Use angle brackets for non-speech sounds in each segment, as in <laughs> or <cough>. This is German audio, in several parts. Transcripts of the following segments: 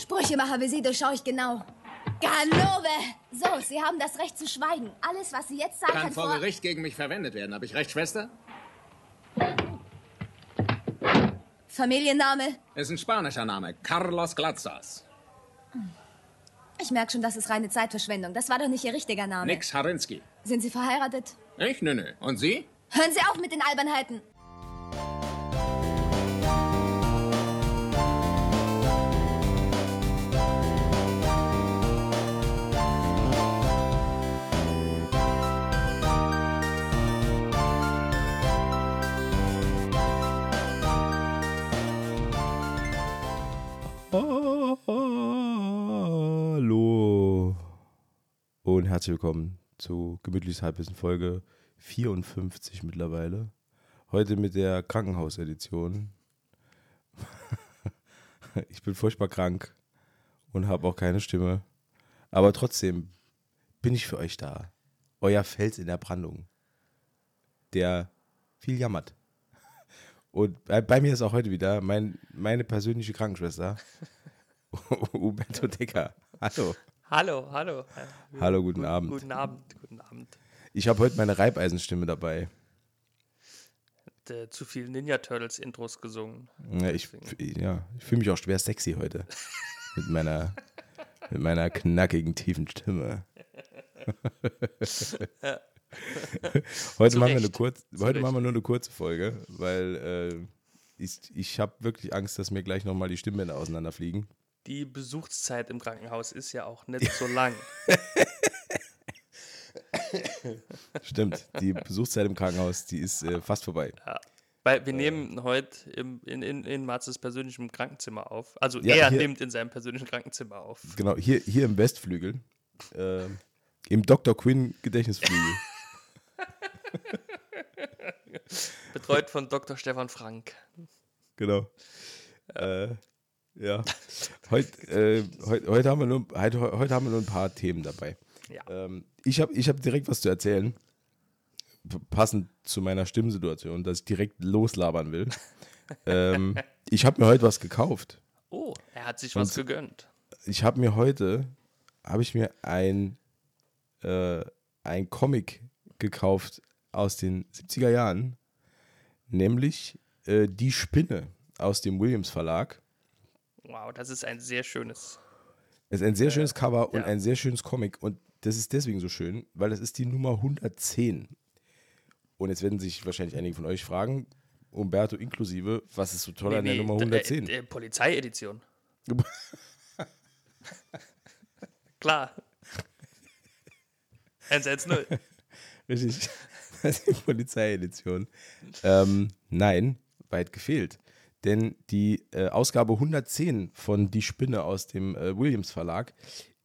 Sprüchemacher wie Sie durchschaue ich genau. Ganove! So, Sie haben das Recht zu schweigen. Alles, was Sie jetzt sagen, Kann kann vor vor... Gericht gegen mich verwendet werden. Habe ich recht, Schwester? Familienname? Ist ein spanischer Name. Carlos Glatzas. Ich merke schon, das ist reine Zeitverschwendung. Das war doch nicht Ihr richtiger Name. Nix Harinski. Sind Sie verheiratet? Ich? Nö, nö. Und Sie? Hören Sie auf mit den Albernheiten. Hallo und herzlich willkommen zu Gemütliches Halbwissen Folge 54 mittlerweile. Heute mit der Krankenhausedition. <laughs> ich bin furchtbar krank und habe auch keine Stimme. Aber trotzdem bin ich für euch da. Euer Fels in der Brandung, der viel jammert. Und bei, bei mir ist auch heute wieder mein, meine persönliche Krankenschwester, Umberto Decker. Hallo. Hallo, hallo. Hallo, guten Abend. Guten Abend, guten Abend. Ich habe heute meine Reibeisenstimme dabei. Hat, äh, zu viel Ninja Turtles Intros gesungen. Ja, ich, ja, ich fühle mich auch schwer sexy heute. <laughs> mit meiner, mit meiner knackigen, tiefen Stimme. heute machen wir eine kurz, heute machen wir nur eine kurze Folge, weil äh, ich, ich habe wirklich Angst, dass mir gleich nochmal die Stimmbänder auseinanderfliegen. Die Besuchszeit im Krankenhaus ist ja auch nicht so lang. <laughs> Stimmt, die Besuchszeit im Krankenhaus, die ist äh, fast vorbei. Weil wir nehmen heute im, in, in, in Marzes persönlichem Krankenzimmer auf. Also Ja, er hier- nimmt in seinem persönlichen Krankenzimmer auf. Genau, hier, hier im Westflügel, äh, im Dr. Quinn Gedächtnisflügel. <laughs> Betreut von Dr. Stefan Frank. Genau. Äh, ja. <laughs> Heute, äh, heut, heute, haben wir nur, heute, heute haben wir nur ein paar Themen dabei. Ja. Ähm, ich habe ich hab direkt was zu erzählen. Passend zu meiner Stimmsituation, dass ich direkt loslabern will. <laughs> ähm, ich habe mir heute was gekauft. Oh, er hat sich was Und- gegönnt. Ich habe mir heute, habe ich mir ein, äh, ein Comic gekauft aus den 70er Jahren, nämlich äh, Die Spinne aus dem Williams Verlag. Wow, das ist ein sehr schönes. Es ist ein sehr schönes Cover und ja. ein sehr schönes Comic. Und das ist deswegen so schön, weil das ist die Nummer 110. Und jetzt werden sich wahrscheinlich einige von euch fragen, Umberto inklusive, was ist so toll an der Nummer d- 110? Äh, äh, Polizeiedition. <laughs> Klar. 110. <laughs> Richtig. Das <laughs> ist die Polizeiedition. Ähm, nein, weit gefehlt. Denn die äh, Ausgabe 110 von Die Spinne aus dem äh, Williams Verlag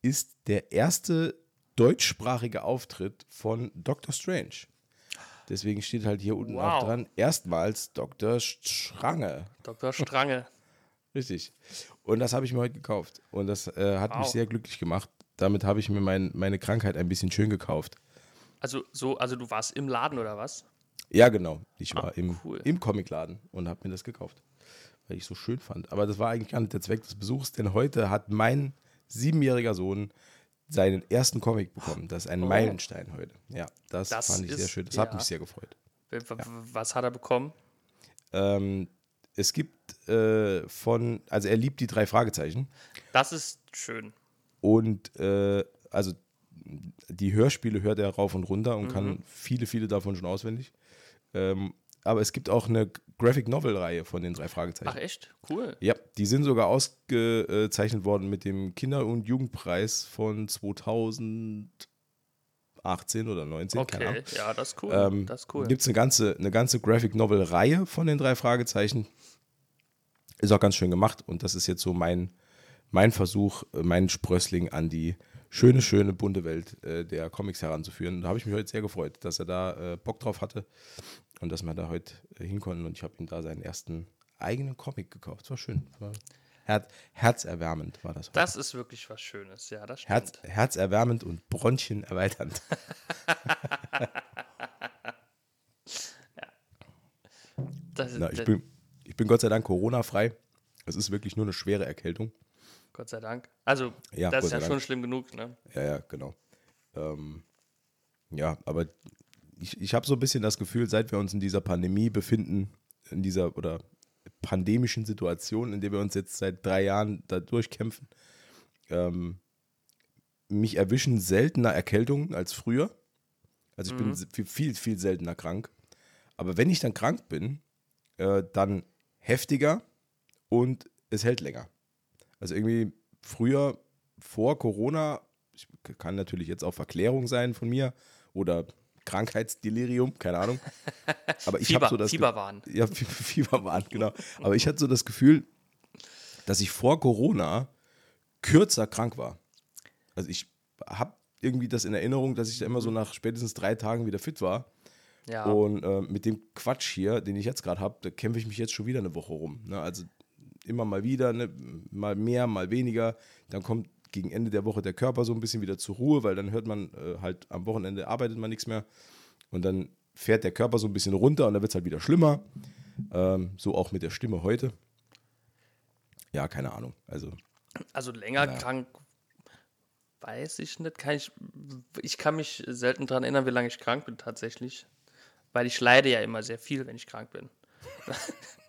ist der erste deutschsprachige Auftritt von Dr. Strange. Deswegen steht halt hier unten auch Wow. dran, erstmals Dr. Schrange. Dr. Strange. <laughs> Richtig. Und das habe ich mir heute gekauft. Und das äh, hat mich Wow. sehr glücklich gemacht. Damit habe ich mir mein, meine Krankheit ein bisschen schön gekauft. Also, so, also du warst im Laden oder was? Ja, genau. Ich war Ah, im, cool. im Comicladen und habe mir das gekauft, weil ich es so schön fand. Aber das war eigentlich gar nicht der Zweck des Besuchs, denn heute hat mein siebenjähriger Sohn seinen ersten Comic bekommen. Das ist ein Oh. Meilenstein heute. Ja, das, Das fand ich sehr ist- schön. Das hat ja. mich sehr gefreut. Was hat er bekommen? Ähm, es gibt äh, von, also er liebt die drei Fragezeichen Das ist schön. und äh, also die Hörspiele hört er rauf und runter und Mhm. kann viele, viele davon schon auswendig. Ähm, aber es gibt auch eine Graphic Novel-Reihe von den drei Fragezeichen. Ach echt? Cool. Ja, die sind sogar ausgezeichnet worden mit dem Kinder- und Jugendpreis von 2018 oder 19, keine Ahnung. Okay, ja, das ist cool. Ähm, das cool. Gibt es eine ganze, eine ganze Graphic Novel-Reihe von den drei Fragezeichen. Ist auch ganz schön gemacht und das ist jetzt so mein, mein Versuch, meinen Sprössling an die schöne, schöne, bunte Welt äh, der Comics heranzuführen. Da habe ich mich heute sehr gefreut, dass er da äh, Bock drauf hatte und dass wir da heute äh, hin konnten und ich habe ihm da seinen ersten eigenen Comic gekauft. Das war schön. War Herz, herzerwärmend war das. heute. Das ist wirklich was Schönes, ja, das stimmt. Herz, herzerwärmend und Bronchien erweiternd. <laughs> das, Na, ich, bin, ich bin Gott sei Dank Corona-frei. Es ist wirklich nur eine schwere Erkältung. Gott sei Dank. Also, Ja, das ist ja sei schon Dank. schlimm genug, ne? Ja, ja, genau. Ähm, ja, aber ich, ich habe so ein bisschen das Gefühl, seit wir uns in dieser Pandemie befinden, in dieser oder pandemischen Situation, in der wir uns jetzt seit drei Jahren da durchkämpfen, ähm, mich erwischen seltener Erkältungen als früher. Also ich bin se- viel, viel, viel seltener krank. Aber wenn ich dann krank bin, äh, dann heftiger und es hält länger. Also irgendwie früher, vor Corona, kann natürlich jetzt auch Verklärung sein von mir oder Krankheitsdelirium, keine Ahnung. <laughs> Aber ich habe so das Fieberwahn. Ja, Fie- Fieberwahn, genau. Aber ich hatte so das Gefühl, dass ich vor Corona kürzer krank war. Also ich habe irgendwie das in Erinnerung, dass ich da immer so nach spätestens drei Tagen wieder fit war. Ja. Und äh, mit dem Quatsch hier, den ich jetzt gerade habe, da kämpfe ich mich jetzt schon wieder eine Woche rum. Ne? Also immer mal wieder, ne? mal mehr, mal weniger. Dann kommt gegen Ende der Woche der Körper so ein bisschen wieder zur Ruhe, weil dann hört man äh, halt am Wochenende arbeitet man nichts mehr. Und dann fährt der Körper so ein bisschen runter und dann wird es halt wieder schlimmer. Ähm, so auch mit der Stimme heute. Ja, keine Ahnung. Also, Also länger krank weiß ich nicht. Kann ich, ich kann mich selten daran erinnern, wie lange ich krank bin tatsächlich. Weil ich leide ja immer sehr viel, wenn ich krank bin. <laughs>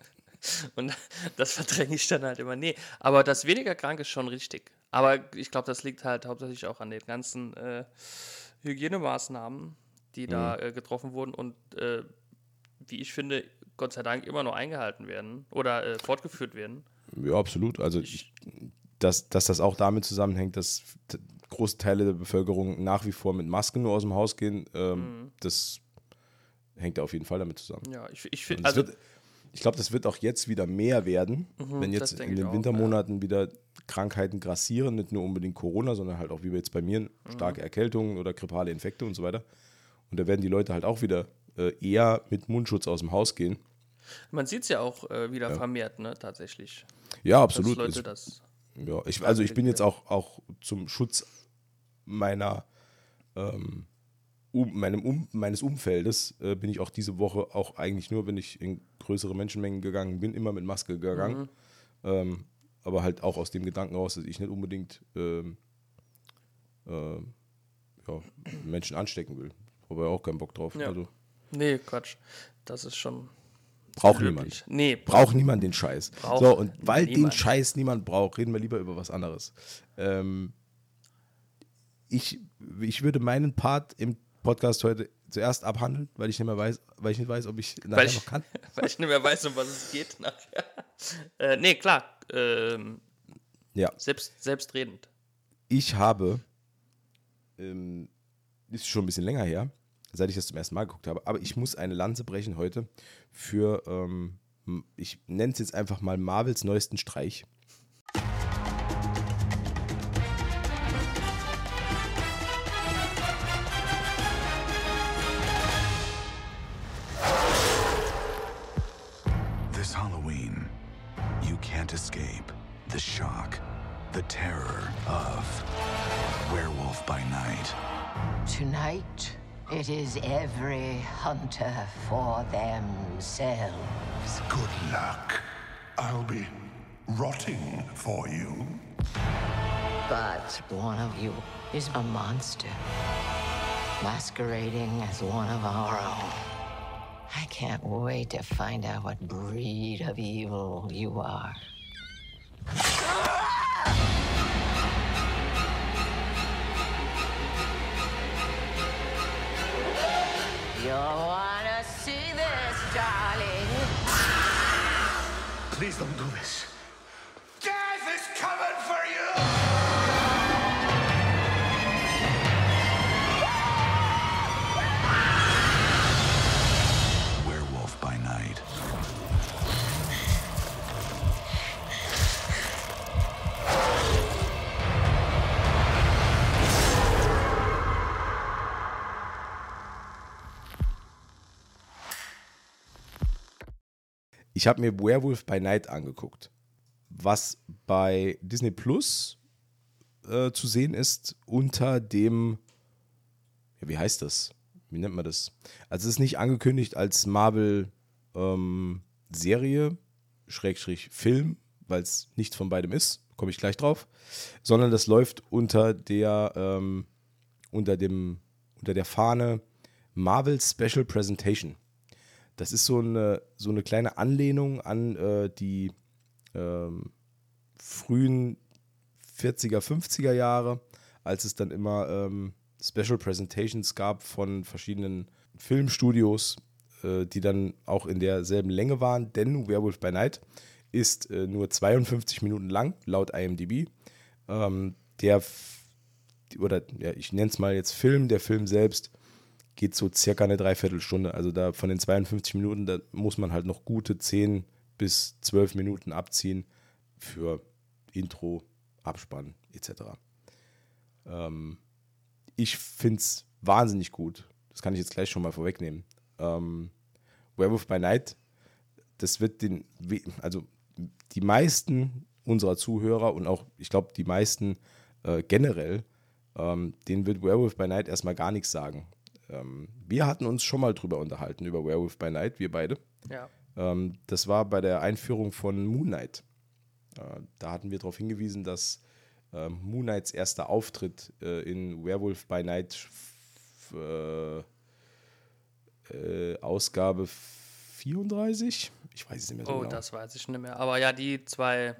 Und das verdränge ich dann halt immer. Nee, aber das weniger krank ist schon richtig. Aber ich glaube, das liegt halt hauptsächlich auch an den ganzen äh, Hygienemaßnahmen, die da Mhm. äh, getroffen wurden und äh, wie ich finde, Gott sei Dank immer noch eingehalten werden oder äh, fortgeführt werden. ja, absolut. Also, ich, dass, dass das auch damit zusammenhängt, dass große Teile der Bevölkerung nach wie vor mit Masken nur aus dem Haus gehen, ähm, das hängt auf jeden Fall damit zusammen. Ja, ich, ich finde, also wird, ich glaube, das wird auch jetzt wieder mehr werden, wenn das jetzt in den auch, Wintermonaten wieder Krankheiten grassieren, nicht nur unbedingt Corona, sondern halt auch wie jetzt bei mir Mhm. starke Erkältungen oder grippale Infekte und so weiter. Und da werden die Leute halt auch wieder äh, eher mit Mundschutz aus dem Haus gehen. Man sieht es ja auch äh, wieder vermehrt, ne, tatsächlich. Ja, absolut. Leute Es- das. Ja, ich, also ich bin jetzt auch, auch zum Schutz meiner, ähm, um, meinem um, meines Umfeldes äh, bin ich auch diese Woche auch eigentlich nur, wenn ich in größere Menschenmengen gegangen bin, immer mit Maske gegangen. Ähm, aber halt auch aus dem Gedanken raus, dass ich nicht unbedingt ähm, äh, ja, Menschen anstecken will. Habe ich auch keinen Bock drauf. Ja. Also Nee, Quatsch. Das ist schon. braucht niemand. Nee, Braucht niemand den Scheiß. So, und weil den niemand. Scheiß niemand braucht, reden wir lieber über was anderes. Ähm, ich, ich würde meinen Part im Podcast heute zuerst abhandeln, weil ich nicht mehr weiß, weil ich nicht weiß, ob ich nachher ich, noch kann. <laughs> weil ich nicht mehr weiß, um was es geht nachher. <laughs> Äh, nee, klar. Ähm, Ja, selbst, selbstredend. ich habe, ähm, ist schon ein bisschen länger her, seit ich das zum ersten Mal geguckt habe, aber ich muss eine Lanze brechen heute für, ähm, ich nenne es jetzt einfach mal Marvels neuesten Streich. It is every hunter for themselves. Good luck. I'll be rotting for you. But one of you is a monster, masquerading as one of our own. I can't wait to find out what breed of evil you are. You wanna see this, darling? Please don't do this. Ich habe mir Werewolf by Night angeguckt, was bei Disney Plus äh, zu sehen ist unter dem, ja, wie heißt das? Wie nennt man das? Also es ist nicht angekündigt als Marvel ähm, Serie, Schrägstrich Film, weil es nichts von beidem ist. komme ich gleich drauf, sondern das läuft unter der, ähm, unter dem, unter der Fahne Marvel Special Presentation. Das ist so eine, so eine kleine Anlehnung an äh, die ähm, frühen 40er, 50er Jahre, als es dann immer ähm, Special Presentations gab von verschiedenen Filmstudios, äh, die dann auch in derselben Länge waren, denn Werewolf by Night ist äh, nur 52 Minuten lang, laut IMDb. Ähm, der, oder ja, ich nenne es mal jetzt Film, der Film selbst geht so circa eine Dreiviertelstunde. Also da von den 52 Minuten, da muss man halt noch gute 10 bis 12 Minuten abziehen für Intro, Abspann etc. Ähm, ich finde es wahnsinnig gut. Das kann ich jetzt gleich schon mal vorwegnehmen. Ähm, Werewolf by Night, das wird den, also die meisten unserer Zuhörer und auch, ich glaube, die meisten äh, generell, ähm, denen wird Werewolf by Night erstmal gar nichts sagen. Ähm, wir hatten uns schon mal drüber unterhalten, über Werewolf by Night, wir beide. Ja. Ähm, das war bei der Einführung von Moon Knight. Äh, da hatten wir darauf hingewiesen, dass äh, Moon Knights erster Auftritt äh, in Werewolf by Night äh, äh, Ausgabe 34? Ich weiß es nicht mehr so Oh, genau. das weiß ich nicht mehr. Aber ja, die zwei.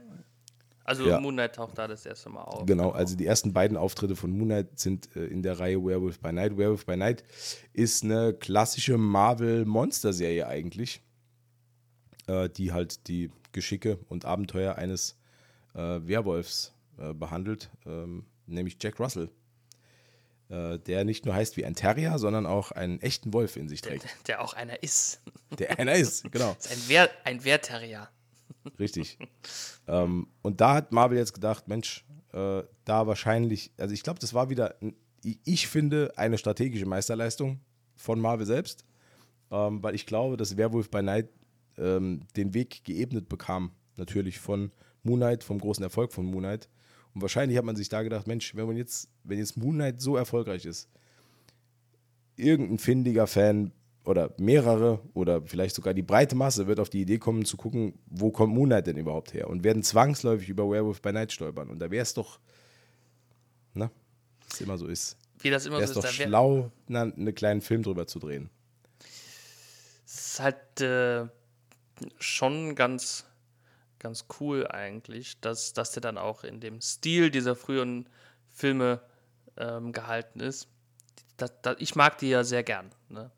Also Ja. Moonlight taucht da das erste Mal auf. Genau, also die ersten beiden Auftritte von Moon Knight sind äh, in der Reihe Werewolf by Night. Werewolf by Night ist eine klassische Marvel-Monster-Serie eigentlich, äh, die halt die Geschicke und Abenteuer eines äh, Werwolfs äh, behandelt, ähm, nämlich Jack Russell, äh, der nicht nur heißt wie ein Terrier, sondern auch einen echten Wolf in sich Der, trägt. der auch einer ist. Der einer ist, <laughs> genau. ist ein, Wehr, ein Wehrterrier. Richtig. ähm, und da hat Marvel jetzt gedacht, Mensch, äh, da wahrscheinlich, also ich glaube, das war wieder, ich finde, eine strategische Meisterleistung von Marvel selbst, ähm, weil ich glaube, dass Werewolf by Night ähm, den Weg geebnet bekam, natürlich von Moon Knight, vom großen Erfolg von Moon Knight. Und wahrscheinlich hat man sich da gedacht, Mensch, wenn man jetzt, wenn jetzt Moon Knight so erfolgreich ist, irgendein findiger Fan oder mehrere oder vielleicht sogar die breite Masse wird auf die Idee kommen zu gucken, wo kommt Moon Knight denn überhaupt her und werden zwangsläufig über Werewolf by Night stolpern. Und da wäre es doch, ne, es immer so ist, Wie das immer wäre es so doch ist. da wär- schlau, na, einen kleinen Film drüber zu drehen. Es ist halt äh, schon ganz, ganz cool eigentlich, dass, dass der dann auch in dem Stil dieser früheren Filme ähm, gehalten ist. Da, da, ich mag die ja sehr gern. Ne?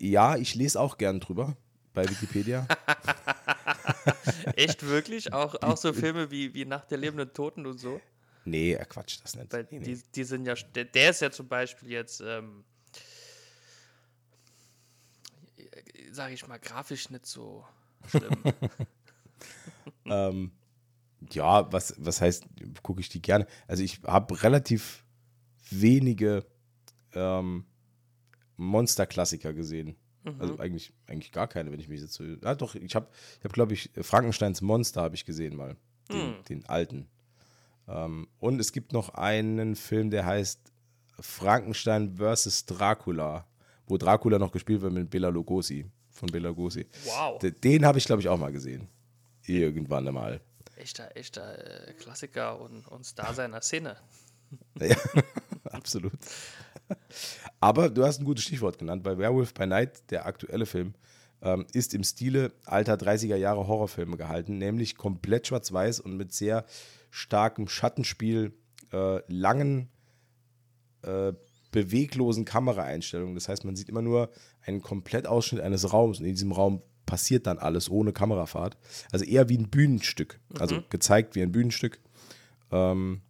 Ja, ich lese auch gern drüber bei Wikipedia. <laughs> Echt wirklich? Auch, auch so Filme wie, wie Nacht der lebenden Toten und so? nee, er quatscht das nicht. Weil nee, nee. die, die sind ja, der, der ist ja zum Beispiel jetzt, ähm, sage ich mal, grafisch nicht so schlimm. <laughs> Ähm, ja, was, was heißt, gucke ich die gerne. Also ich habe relativ wenige ähm, Monster-Klassiker gesehen. Also eigentlich, eigentlich gar keine, wenn ich mich jetzt so. Ja, doch, ich habe, ich hab, glaube ich, Frankensteins Monster habe ich gesehen mal. Den, den alten. Ähm, und es gibt noch einen Film, der heißt Frankenstein vs. Dracula, wo Dracula noch gespielt wird mit Bela Lugosi. Von Bela Lugosi. Wow. D- Den habe ich, glaube ich, auch mal gesehen. Irgendwann einmal. echter, echter äh, Klassiker und, und Star seiner Szene. <laughs> Ja, <laughs> absolut. <laughs> Aber du hast ein gutes Stichwort genannt, weil Werewolf by Night, der aktuelle Film, ähm, ist im Stile alter 30er Jahre Horrorfilme gehalten, nämlich komplett schwarz-weiß und mit sehr starkem Schattenspiel, äh, langen, äh, beweglosen Kameraeinstellungen. Das heißt, man sieht immer nur einen Komplettausschnitt eines Raums und in diesem Raum passiert dann alles ohne Kamerafahrt. Also eher wie ein Bühnenstück, also gezeigt wie ein Bühnenstück. Ähm,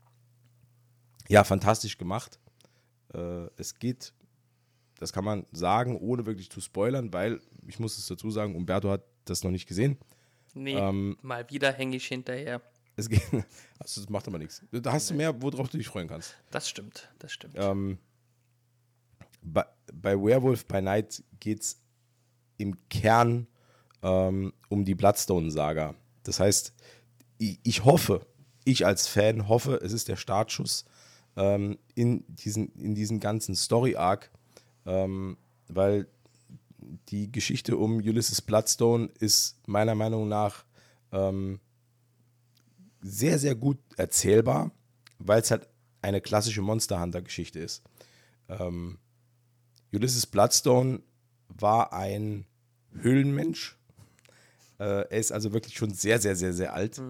ja, fantastisch gemacht. Äh, es geht, das kann man sagen, ohne wirklich zu spoilern, weil ich muss es dazu sagen, Umberto hat das noch nicht gesehen. Nee, Ähm, mal wieder hänge ich hinterher. Es geht, <laughs> also das macht aber nichts. Da hast du mehr, worauf du dich freuen kannst. Das stimmt, das stimmt. Ähm, bei, bei Werewolf by Night geht es im Kern ähm, um die Bloodstone-Saga. Das heißt, ich, ich hoffe, ich als Fan hoffe, es ist der Startschuss ähm, in, diesen, in diesen ganzen Story-Arc, ähm, weil die Geschichte um Ulysses Bloodstone ist meiner Meinung nach ähm, sehr, sehr gut erzählbar, weil es halt eine klassische Monster Hunter-Geschichte ist. Ähm, Ulysses Bloodstone war ein Höhlenmensch. Äh, er ist also wirklich schon sehr, sehr, sehr, sehr alt.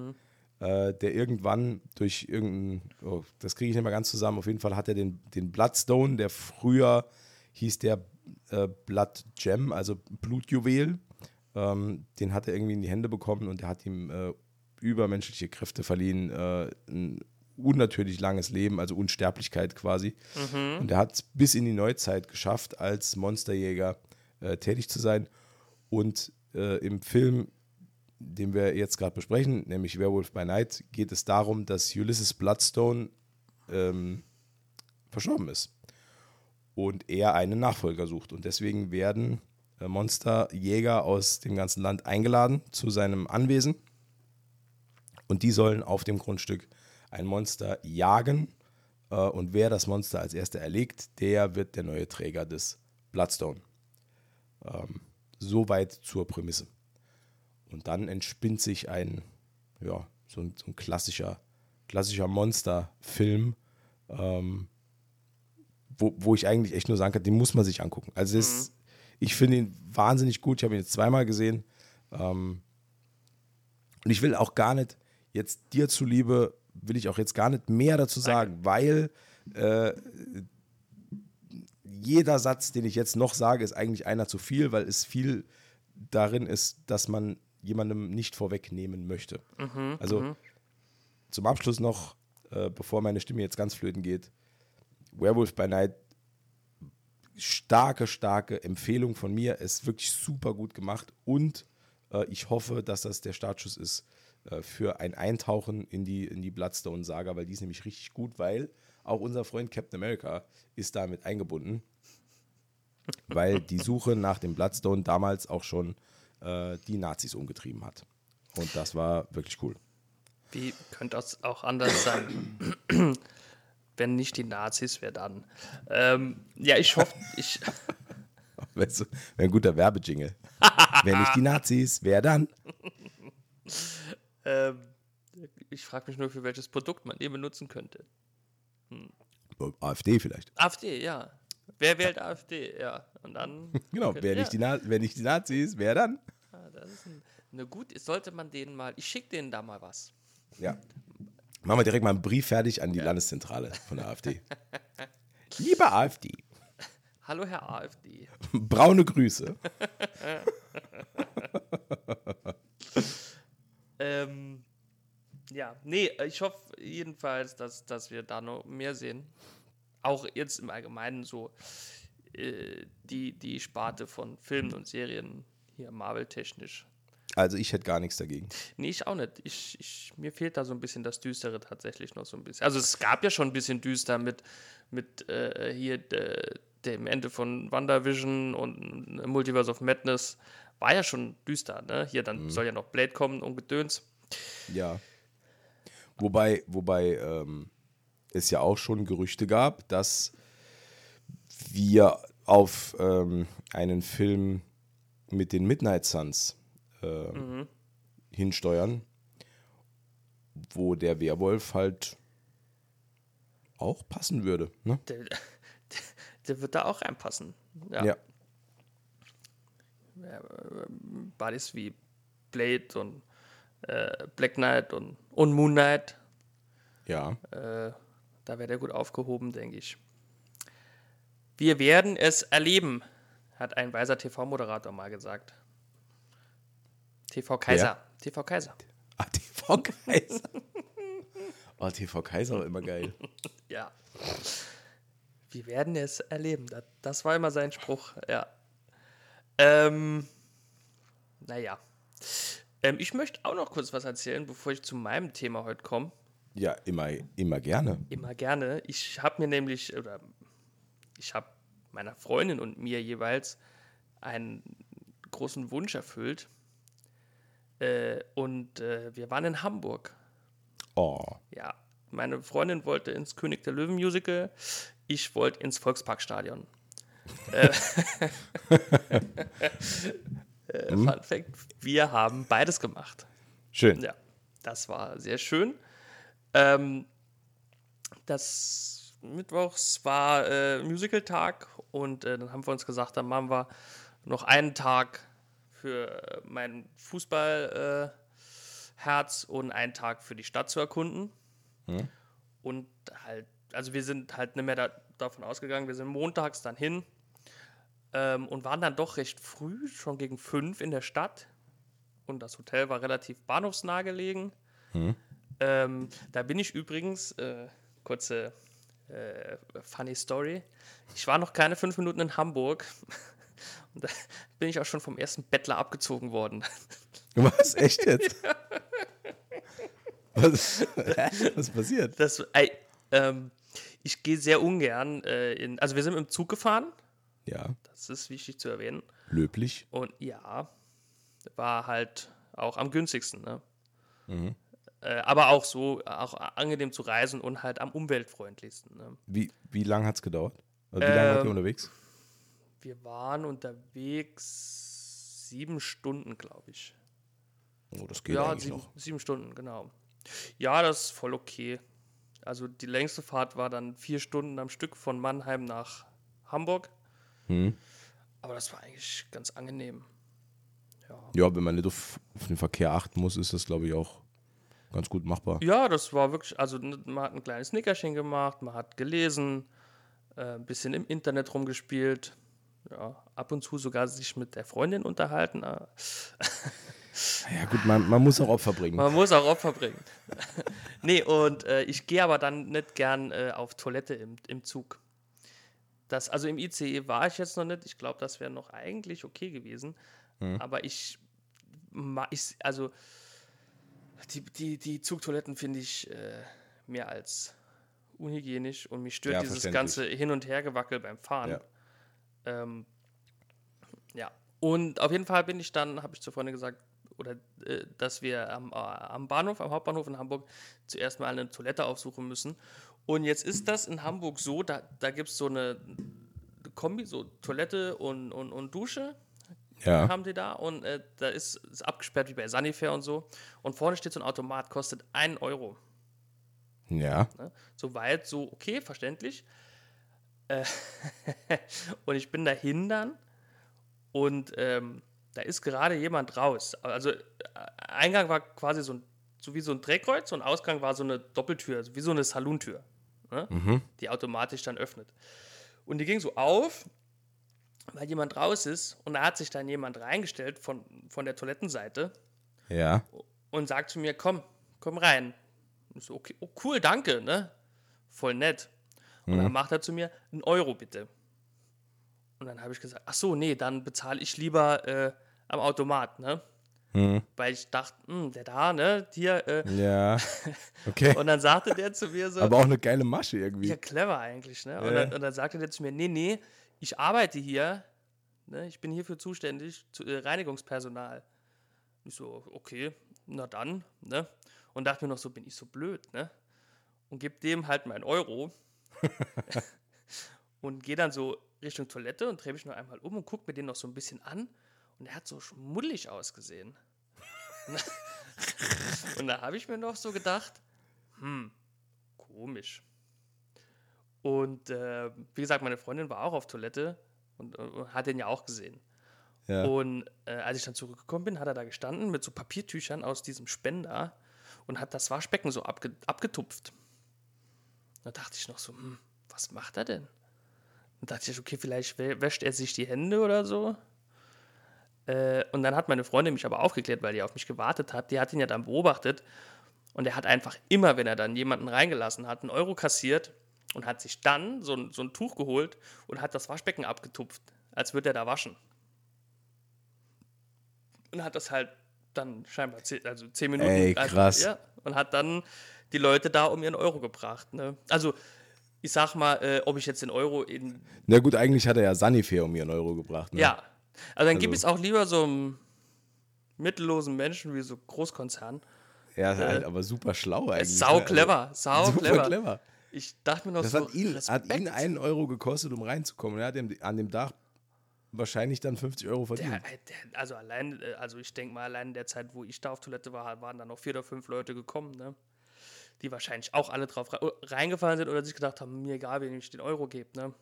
Äh, der irgendwann durch irgendein, oh, das kriege ich nicht mehr ganz zusammen, auf jeden Fall hat er den, den Bloodstone, der früher hieß der äh, Blood Gem, also Blutjuwel. Ähm, den hat er irgendwie in die Hände bekommen und der hat ihm äh, übermenschliche Kräfte verliehen, äh, ein unnatürlich langes Leben, also Unsterblichkeit quasi. Und er hat es bis in die Neuzeit geschafft, als Monsterjäger äh, tätig zu sein. Und äh, im Film, den wir jetzt gerade besprechen, nämlich Werewolf by Night, geht es darum, dass Ulysses Bloodstone ähm, verstorben ist und er einen Nachfolger sucht. Und deswegen werden äh, Monsterjäger aus dem ganzen Land eingeladen zu seinem Anwesen. Und die sollen auf dem Grundstück ein Monster jagen. Äh, und wer das Monster als erster erlegt, der wird der neue Träger des Bloodstone. Ähm, Soweit zur Prämisse. Und dann entspinnt sich ein, ja, so ein, so ein klassischer, klassischer Monsterfilm, ähm, wo, wo ich eigentlich echt nur sagen kann, den muss man sich angucken. Also das, ich finde ihn wahnsinnig gut. Ich habe ihn jetzt zweimal gesehen. Ähm, und ich will auch gar nicht, jetzt dir zuliebe, will ich auch jetzt gar nicht mehr dazu sagen, weil äh, jeder Satz, den ich jetzt noch sage, ist eigentlich einer zu viel, weil es viel darin ist, dass man jemandem nicht vorwegnehmen möchte. also zum Abschluss noch, äh, bevor meine Stimme jetzt ganz flöten geht, Werewolf by Night, starke, starke Empfehlung von mir. Ist wirklich super gut gemacht und äh, ich hoffe, dass das der Startschuss ist äh, für ein Eintauchen in die, in die Bloodstone-Saga, weil die ist nämlich richtig gut, weil auch unser Freund Captain America ist damit eingebunden, weil die Suche nach dem Bloodstone damals auch schon äh, die Nazis umgetrieben hat. Und das war wirklich cool. Wie könnte das auch anders sein? <clears throat> Wenn nicht die Nazis, wer dann? Ähm, ja, ich hoffe, ich, Weißt du, wäre ein guter Werbejingle. <laughs> Wenn nicht die Nazis, wer dann? <laughs> ähm, ich frage mich nur, für welches Produkt man den benutzen könnte. AfD vielleicht. AfD, ja. Wer wählt AfD? Ja. Und dann. <laughs> Genau, wer, ja. nicht die Na wer nicht die Nazis, wer dann? Ah, Das ist ein, eine gut, sollte man denen mal. Ich schicke denen da mal was. Ja. Machen wir direkt mal einen Brief fertig an die Landeszentrale von der AfD. <laughs> Liebe AfD, Hallo, Herr AfD. braune Grüße. <laughs> Ähm, ja, nee, ich hoffe jedenfalls, dass, dass wir da noch mehr sehen. Auch jetzt im Allgemeinen so äh, die, die Sparte von Filmen und Serien hier Marvel-technisch. Also ich hätte gar nichts dagegen. Nee, ich auch nicht. Ich, ich, mir fehlt da so ein bisschen das Düstere tatsächlich noch so ein bisschen. Also es gab ja schon ein bisschen düster mit, mit äh, hier de, dem Ende von WandaVision und Multiverse of Madness. War ja schon düster, ne? Hier dann soll ja noch Blade kommen und Gedöns. Ja. Wobei, wobei ähm, es ja auch schon Gerüchte gab, dass wir auf ähm, einen Film mit den Midnight Suns ähm, hinsteuern, wo der Werwolf halt auch passen würde. Ne? Der, der, <laughs> der wird da auch reinpassen. Ja. Ja. Bodies wie Blade und äh, Black Knight und, und Moon Knight. Ja. Äh, da wäre der gut aufgehoben, denke ich. Wir werden es erleben, hat ein weiser TV-Moderator mal gesagt. TV Kaiser. TV Kaiser. Ah, TV Kaiser. Oh, TV Kaiser war immer geil. <laughs> Ja. Wir werden es erleben. Das, das war immer sein Spruch, ja. Ähm, naja. Ähm, ich möchte auch noch kurz was erzählen, bevor ich zu meinem Thema heute komme. Ja, immer, immer gerne. Immer gerne. Ich habe mir nämlich, oder ich habe meiner Freundin und mir jeweils einen großen Wunsch erfüllt. Äh, und äh, wir waren in Hamburg. Oh, Ja, meine Freundin wollte ins König der Löwen Musical, ich wollte ins Volksparkstadion. äh, <laughs> <laughs> äh, Fun Fact: Wir haben beides gemacht. schön. Ja. das war sehr schön. Ähm, das Mittwochs war äh, Musical-Tag und äh, dann haben wir uns gesagt, dann machen wir noch einen Tag für äh, mein Fußball-Herz und einen Tag für die Stadt zu erkunden. Und halt, also wir sind halt nicht mehr da, davon ausgegangen, wir sind montags dann hin ähm, und waren dann doch recht früh, schon gegen fünf in der Stadt. Und das Hotel war relativ bahnhofsnah gelegen. Ähm, da bin ich übrigens, äh, kurze äh, funny Story. Ich war noch keine fünf Minuten in Hamburg. <laughs> Und da bin ich auch schon vom ersten Bettler abgezogen worden. <laughs> Was? Echt jetzt? <laughs> Was, Hä? Was passiert? Das, ey, ähm, ich gehe sehr ungern äh, in. Also, wir sind mit dem Zug gefahren. Ja, Das ist wichtig zu erwähnen. löblich. Und ja, war halt auch am günstigsten. Ne? Äh, aber auch so, auch angenehm zu reisen und halt am umweltfreundlichsten. Ne? Wie, wie lange hat es gedauert? Also wie lange wart ihr Ähm, unterwegs? Wir waren unterwegs sieben Stunden, glaube ich. Oh, das geht Ja, sieben, noch. sieben Stunden, genau. Ja, das ist voll okay. Also die längste Fahrt war dann vier Stunden am Stück von Mannheim nach Hamburg. Hm. Aber das war eigentlich ganz angenehm. Ja, wenn man nicht auf den Verkehr achten muss, ist das, glaube ich, auch ganz gut machbar. Ja, das war wirklich, also ne, man hat ein kleines Nickerchen gemacht, man hat gelesen, äh, ein bisschen im Internet rumgespielt, ja, ab und zu sogar sich mit der Freundin unterhalten. äh, <laughs> Ja, gut, man, man muss auch Opfer bringen. Man muss auch Opfer bringen. <laughs> nee, und äh, ich gehe aber dann nicht gern äh, auf Toilette im, im Zug. Das, also im ICE war ich jetzt noch nicht. Ich glaube, das wäre noch eigentlich okay gewesen. Aber ich, ich, also die, die, die Zugtoiletten finde ich äh, mehr als unhygienisch und mich stört Ja, dieses ganze Hin- und Hergewackel beim Fahren. Ja. Ähm, ja, und auf jeden Fall bin ich dann, habe ich zur Freundin gesagt, oder äh, dass wir am, äh, am Bahnhof, am Hauptbahnhof in Hamburg zuerst mal eine Toilette aufsuchen müssen. Und jetzt ist das in Hamburg so, da, da gibt es so eine Kombi, so Toilette und, und, und Dusche Ja, haben die da und äh, da ist, ist abgesperrt wie bei Sanifair und so. Und vorne steht so ein Automat, kostet 1 Euro. ja. Ne? Soweit, so okay, verständlich. Äh, <laughs> und ich bin dahin dann und ähm, da ist gerade jemand raus. Also äh, Eingang war quasi so, ein, so wie so ein Drehkreuz und Ausgang war so eine Doppeltür, also wie so eine Salontür, ne? die automatisch dann öffnet. Und die ging so auf, weil jemand raus ist und da hat sich dann jemand reingestellt von, von der Toilettenseite Ja. und sagt zu mir, komm, komm rein. Ich so, okay, oh, cool, danke, ne? Voll nett. Und dann macht er zu mir, einen Euro bitte. Und dann habe ich gesagt, ach so, nee, dann bezahle ich lieber äh, am Automat, ne? Weil ich dachte, hm, der da, ne, hier, äh, Ja. <laughs> Okay. und dann sagte der zu mir so, Aber auch eine geile Masche irgendwie. ja, clever eigentlich, ne? Und, Ja. dann, und dann sagte der zu mir, nee, nee, ich arbeite hier, ne? Ich bin hierfür zuständig, zu, äh, Reinigungspersonal. Ich so, okay, na dann, ne? Und dachte mir noch so, bin ich so blöd, ne? Und gebe dem halt meinen Euro <laughs> und gehe dann so Richtung Toilette und drehe mich noch einmal um und gucke mir den noch so ein bisschen an. Und er hat so schmuddelig ausgesehen. <laughs> <laughs> und da habe ich mir noch so gedacht, hm, komisch. Und äh, wie gesagt, meine Freundin war auch auf Toilette und, und hat den ja auch gesehen. Ja. Und äh, als ich dann zurückgekommen bin, hat er da gestanden mit so Papiertüchern aus diesem Spender und hat das Waschbecken so abge abgetupft. Da dachte ich noch so, hm, was macht er denn? Und dachte ich, okay, vielleicht wä- wäscht er sich die Hände oder so. Äh, und dann hat meine Freundin mich aber aufgeklärt, weil die auf mich gewartet hat. Die hat ihn ja dann beobachtet. Und er hat einfach immer, wenn er dann jemanden reingelassen hat, einen Euro kassiert und hat sich dann so ein, so ein Tuch geholt und hat das Waschbecken abgetupft, als würde er da waschen. Und hat das halt dann scheinbar zehn, also zehn Minuten. Ey, also, krass. ja, und hat dann die Leute da um ihren Euro gebracht. Ne? Also, ich sag mal, äh, ob ich jetzt den Euro in. Na gut, eigentlich hat er ja Sanifair um ihren Euro gebracht. Ne? Ja. Also, dann Also- es auch lieber so einem mittellosen Menschen wie so Großkonzern. Er ist halt aber super schlau eigentlich. Sau ne? clever, sau Also, super clever. clever. Ich dachte mir noch Das so. hat ihn, hat ihn einen Euro gekostet, um reinzukommen. Er hat an dem Tag wahrscheinlich dann 50 Euro Der, verdient. der, also allein, äh, also ich denke mal, allein in der Zeit, wo ich da auf Toilette war, waren da noch vier oder fünf Leute gekommen, ne? Die wahrscheinlich auch alle drauf re- reingefallen sind oder sich gedacht haben, mir egal, wem ich den Euro gebe, ne?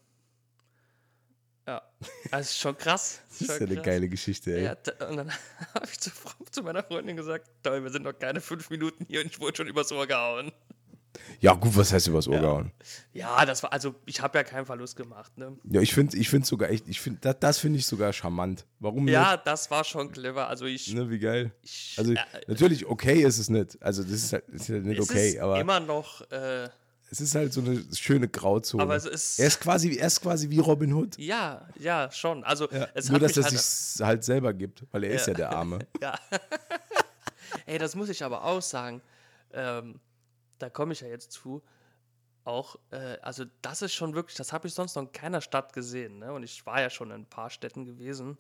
Ja, das ist schon krass. <laughs> Das ist ja eine krass. geile Geschichte, ey. Ja, und dann <laughs> habe ich zu, zu meiner Freundin gesagt, toll, wir sind noch keine fünf Minuten hier und ich wurde schon übers Ohr gehauen. Ja, gut, was heißt übers Ohr gehauen? Ja, das war, also ich habe ja keinen Verlust gemacht, ne? Ja, ich finde ich find sogar echt, ich finde, das, das finde ich sogar charmant. Warum Ja, das war schon clever. Also ich, nicht? Ne, wie geil. ich Also, äh, natürlich, okay ist es nicht. Also, das ist halt, ist halt nicht es okay, ist aber immer noch, äh, es ist halt so eine schöne Grauzone. Aber es ist- er, ist quasi, er ist quasi wie Robin Hood. ja, ja, schon. Also Ja, es nur, dass er halt, sich halt selber gibt, weil er ist ja der Arme. <laughs> Ja. <laughs> Ey, das muss ich aber auch sagen. Ähm, da komme ich ja jetzt zu. Auch, äh, also das ist schon wirklich, das habe ich sonst noch in keiner Stadt gesehen. Ne? Und ich war ja schon in ein paar Städten gewesen.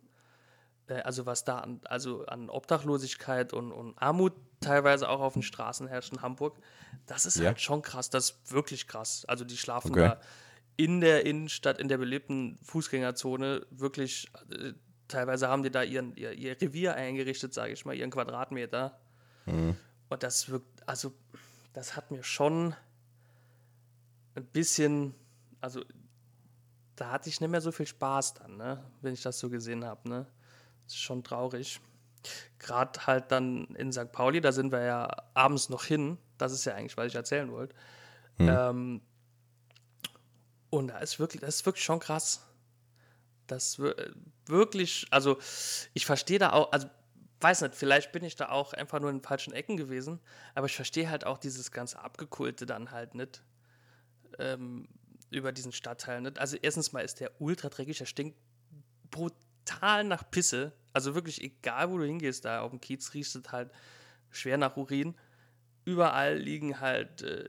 Äh, also was da an, also an Obdachlosigkeit und, und Armut teilweise auch auf den Straßen herrscht in Hamburg, das ist Ja. halt schon krass. Das ist wirklich krass. Also die schlafen Okay. da in der Innenstadt, in der belebten Fußgängerzone wirklich, äh, teilweise haben die da ihren, ihr, ihr Revier eingerichtet, sage ich mal, ihren Quadratmeter. Und das wirkt, also das hat mir schon ein bisschen, also da hatte ich nicht mehr so viel Spaß dann, ne, wenn ich das so gesehen habe, ne. Das ist schon traurig. Gerade halt dann in St. Pauli, da sind wir ja abends noch hin. Das ist ja eigentlich, was ich erzählen wollte. Ähm, und da ist wirklich, das ist wirklich schon krass. Das wir- wirklich, also ich verstehe da auch, also weiß nicht, vielleicht bin ich da auch einfach nur in den falschen Ecken gewesen, aber ich verstehe halt auch dieses ganze Abgekulte dann halt nicht ähm, über diesen Stadtteil nicht. Also erstens mal ist der ultra dreckig, der stinkt brutal nach Pisse. Also wirklich egal, wo du hingehst, da auf dem Kiez riechst du halt schwer nach Urin. Überall liegen halt äh,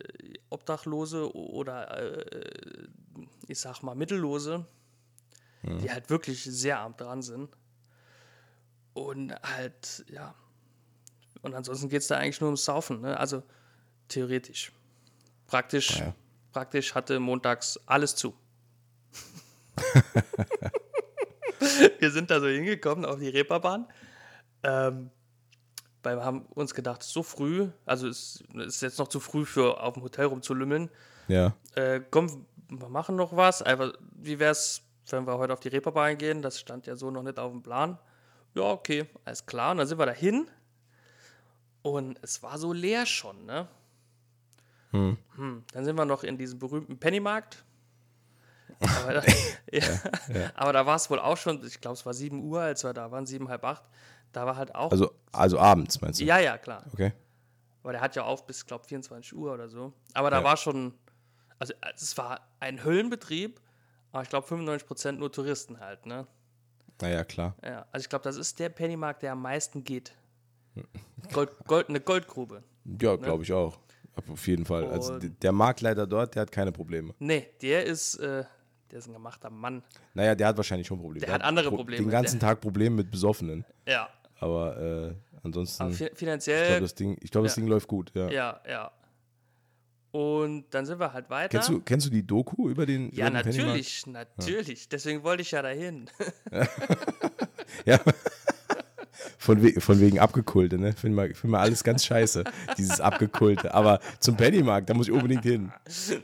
Obdachlose oder äh, ich sag mal Mittellose, die halt wirklich sehr arm dran sind. Und halt, ja. Und ansonsten geht es da eigentlich nur ums Saufen, ne? Also theoretisch. Praktisch, Ja. praktisch hatte montags alles zu. <laughs> wir sind da so hingekommen auf die Reeperbahn. Ähm, weil wir haben uns gedacht, so früh, also es es ist jetzt noch zu früh für auf dem Hotel rumzulümmeln. Ja. Äh, komm, wir machen noch was. Einfach, wie wär's, wenn wir heute auf die Reeperbahn gehen? Das stand ja so noch nicht auf dem Plan. Ja, okay, alles klar. Und dann sind wir dahin. Und es war so leer schon, ne? Hm. Dann sind wir noch in diesem berühmten Pennymarkt. Aber da, <laughs> <laughs> ja, aber da war es wohl auch schon, ich glaube, es war 7 Uhr, als wir da waren, sieben, halb acht. Da war halt auch. Also, also abends, meinst du? ja, ja, klar. Okay. Aber der hat ja auf bis, glaube 24 Uhr oder so. Aber da Ja. war schon, also es war ein Höllenbetrieb, aber ich glaube 95% nur Touristen halt, ne? Naja, klar. Ja, also ich glaube, das ist der Pennymarkt, der am meisten geht. <laughs> Gold, Gold, eine Goldgrube. Ja, glaube ich auch. Auf jeden Fall. Also Und- d- der Marktleiter dort, der hat keine Probleme. Nee, der ist, äh, der ist ein gemachter Mann. Naja, der hat wahrscheinlich schon Probleme. Der hat andere Pro- Probleme. Den ganzen Der- Tag Probleme mit Besoffenen. Ja, Aber äh, ansonsten, aber ich fi glaube, finanziell, das, Ding, ich glaub, das ja. Ding läuft gut. Ja. ja, ja. Und dann sind wir halt weiter. Kennst, du, kennst du die Doku über den ja, über den natürlich, natürlich. Deswegen wollte ich ja dahin. <laughs> Ja. Von, we von wegen Abgekulte, ne? Finde mal, find mal alles ganz scheiße, dieses Abgekulte. Aber zum Pennymarkt, da muss ich unbedingt hin.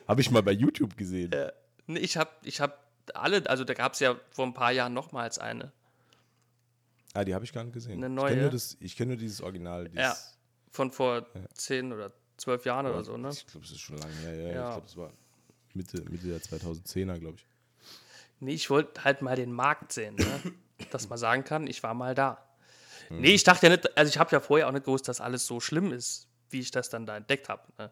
Habe ich mal bei YouTube gesehen. Nee, ich habe ich hab alle, also da gab es ja vor ein paar Jahren nochmals eine. Ah, die habe ich gar nicht gesehen. Eine Ich neue? kenne nur, das- ich kenn nur dieses Original. Dieses, Ja, von vor zehn oder zwölf Jahren oder so, ne? Ich glaube, es ist schon lange her. Ja, ja. Ja. Ich glaube, es war Mitte, Mitte der 2010er, glaube ich. Nee, ich wollte halt mal den Markt sehen, ne? <coughs> dass man sagen kann, ich war mal da. Nee, ich dachte ja nicht, also ich habe ja vorher auch nicht gewusst, dass alles so schlimm ist, wie ich das dann da entdeckt habe. Ne?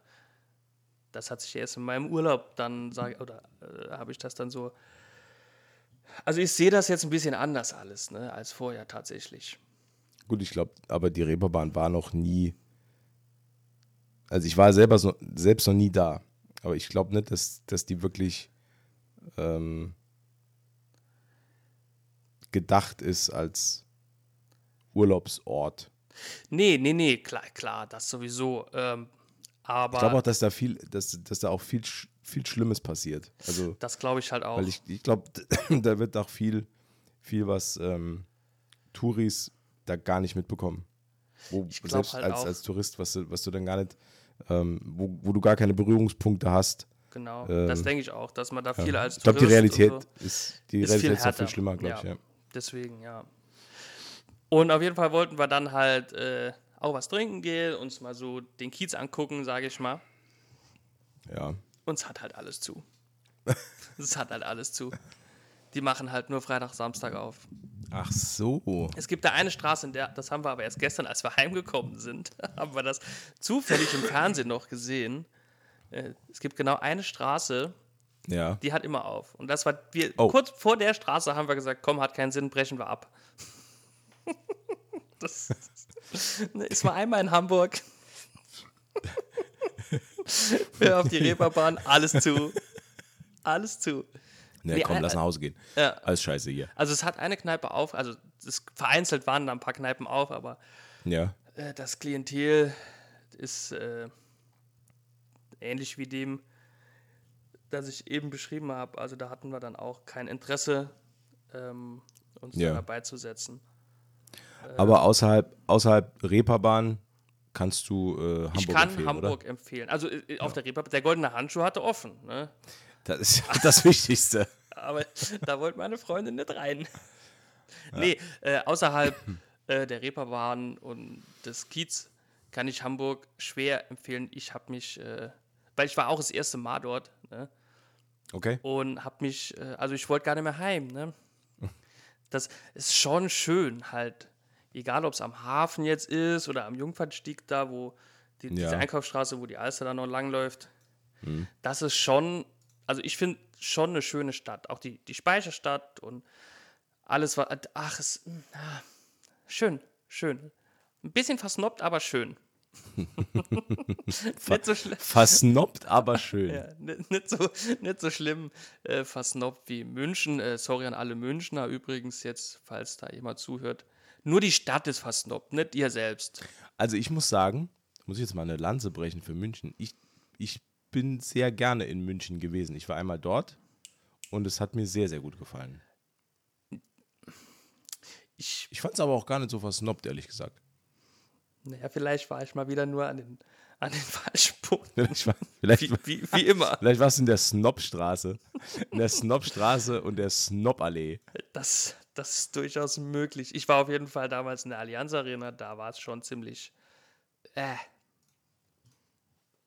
Das hat sich erst in meinem Urlaub dann, sag, oder äh, habe ich das dann so. Also ich sehe das jetzt ein bisschen anders alles, ne, als vorher tatsächlich. Gut, ich glaube, aber die Reeperbahn war noch nie. Also ich war selber so, selbst noch nie da. Aber ich glaube nicht, dass, dass die wirklich ähm, gedacht ist als Urlaubsort. Nee, nee, nee, klar, klar, das sowieso. Ähm, aber Ich glaube auch, dass da viel, dass, dass da auch viel, viel Schlimmes passiert. Also, das glaube ich halt auch. weil ich, ich glaube, <clears throat> da wird auch viel viel was ähm, Touris da gar nicht mitbekommen. Wo, Ich selbst halt als, auch. als Tourist, was du, was du dann gar nicht, ähm, wo, wo du gar keine Berührungspunkte hast. Genau, Ähm, das denke ich auch, dass man da viel als Ich glaube, die Tourist Realität so- ist, die ist Realität viel ist noch viel schlimmer, glaube ich. Ja. Ja. Deswegen, ja. Und auf jeden Fall wollten wir dann halt äh, auch was trinken gehen, uns mal so den Kiez angucken, sage ich mal. ja. Uns hat halt alles zu. <laughs> Es hat halt alles zu. Die machen halt nur Freitag, Samstag auf. Ach so. Es gibt da eine Straße, in der, das haben wir aber erst gestern, als wir heimgekommen sind, <laughs> haben wir das zufällig im Fernsehen noch gesehen. Äh, Es gibt genau eine Straße, Ja. die hat immer auf. Und das war, wir, Oh. kurz vor der Straße haben wir gesagt, komm, hat keinen Sinn, brechen wir ab. <laughs> das <laughs> ist mal einmal in Hamburg. wir auf die Reeperbahn, alles zu. Alles zu. Ne, Nee, komm, äh, lass nach Hause gehen. Ja. Alles scheiße hier. Also es hat eine Kneipe auf, also es, vereinzelt waren da ein paar Kneipen auf, aber Ja. äh, das Klientel ist äh, ähnlich wie dem, das ich eben beschrieben habe. Also da hatten wir dann auch kein Interesse, ähm, uns Ja. da dabei zu setzen. Aber außerhalb, außerhalb Reeperbahn kannst du äh, Hamburg ich kann empfehlen, Hamburg oder? empfehlen. Also äh, auf der Reeperbahn, der goldene Handschuh hatte offen, ne? Das ist <laughs> das Wichtigste. aber da wollte meine Freundin nicht rein. <laughs> Nee, äh, außerhalb äh, der Reeperbahn und des Kiez kann ich Hamburg schwer empfehlen. Ich habe mich, äh, weil ich war auch das erste Mal dort, ne? Okay. und habe mich, äh, also ich wollte gar nicht mehr heim. Ne? Das ist schon schön halt, egal ob es am Hafen jetzt ist oder am Jungfernstieg da, wo die, diese Ja. Einkaufsstraße, wo die Alster dann noch langläuft. Das ist schon, also ich finde schon eine schöne Stadt, auch die, die Speicherstadt und alles war, ach, es, ah, schön, schön. Ein bisschen versnobbt, aber schön. <laughs> nicht so schlimm. Versnobbt, aber schön. Ja, nicht, nicht, so, nicht so schlimm äh, versnobbt wie München. Äh, sorry an alle Münchner übrigens jetzt, falls da jemand zuhört. Nur die Stadt ist versnobbt, nicht ihr selbst. Also ich muss sagen, muss ich jetzt mal eine Lanze brechen für München. Ich, ich bin sehr gerne in München gewesen. Ich war einmal dort und es hat mir sehr, sehr gut gefallen. Ich, Ich fand es aber auch gar nicht so versnobbt, ehrlich gesagt. naja, vielleicht war ich mal wieder nur an den, an den <laughs> falschen Punkten. Vielleicht, Wie, wie, wie immer. vielleicht warst du in der Snobstraße. In der Snobstraße und der Snoballee. Das, das ist durchaus möglich. Ich war auf jeden Fall damals in der Allianz Arena, da war es schon ziemlich. Äh.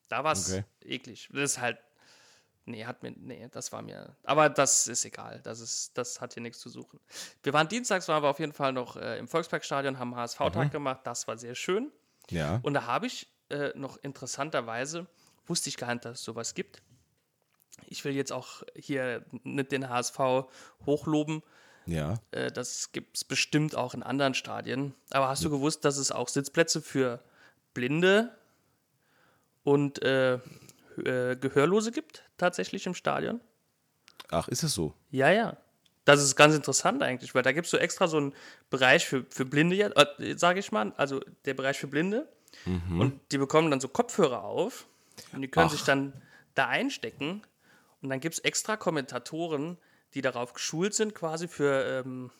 Da war es Okay. eklig. Das ist halt. Nee, hat mir. Nee, das war mir. Aber das ist egal. Das, ist, das hat hier nichts zu suchen. Wir waren dienstags, waren wir auf jeden Fall noch äh, im Volksparkstadion, haben HSV-Tag gemacht. Das war sehr schön. Ja. Und da habe ich äh, noch interessanterweise, wusste ich gar nicht, dass es sowas gibt. Ich will jetzt auch hier nicht den HSV hochloben. Ja. Äh, das gibt es bestimmt auch in anderen Stadien. Aber hast du gewusst, dass es auch Sitzplätze für Blinde und äh, äh, Gehörlose gibt, tatsächlich im Stadion? Ach, ist es so? Ja, ja. Das ist ganz interessant eigentlich, weil da gibt es so extra so einen Bereich für, für Blinde, äh, sage ich mal, also der Bereich für Blinde. Und die bekommen dann so Kopfhörer auf und die können Ach. sich dann da einstecken. Und dann gibt es extra Kommentatoren, die darauf geschult sind, quasi für ähm,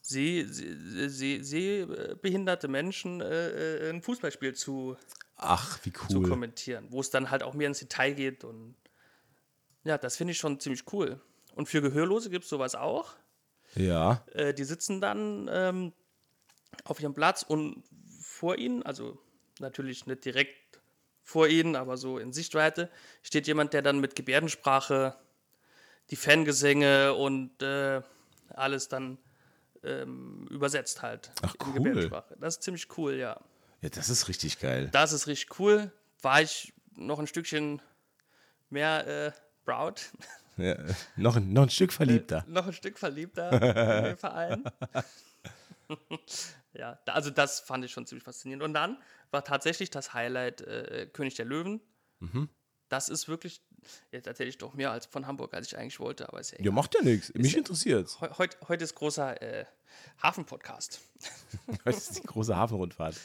seh, seh, seh, sehbehinderte Menschen äh, äh, ein Fußballspiel zu, Ach, wie zu cool. kommentieren, wo es dann halt auch mehr ins Detail geht. Und ja, das finde ich schon ziemlich cool. Und für Gehörlose gibt es sowas auch. Ja. Äh, die sitzen dann ähm, auf ihrem Platz und vor ihnen, also natürlich nicht direkt vor ihnen, aber so in Sichtweite, steht jemand, der dann mit Gebärdensprache die Fangesänge und äh, alles dann ähm, übersetzt halt. Ach, in cool. Gebärdensprache. Das ist ziemlich cool, ja. Ja, das ist richtig geil. Das ist richtig cool. War ich noch ein Stückchen mehr äh, proud. <laughs> Ja, äh, noch, ein- noch ein Stück verliebter. noch ein Stück verliebter <laughs> in den Verein. <laughs> ja, also das fand ich schon ziemlich faszinierend. Und dann war tatsächlich das Highlight äh, König der Löwen. Mhm. Das ist wirklich, jetzt erzähle ich doch mehr als von Hamburg, als ich eigentlich wollte, aber ist ja Ja, macht ja nichts. Mich ja- interessiert's. Heu- Heut, heute ist großer äh, Hafen-Podcast. Das ist die große Hafenrundfahrt.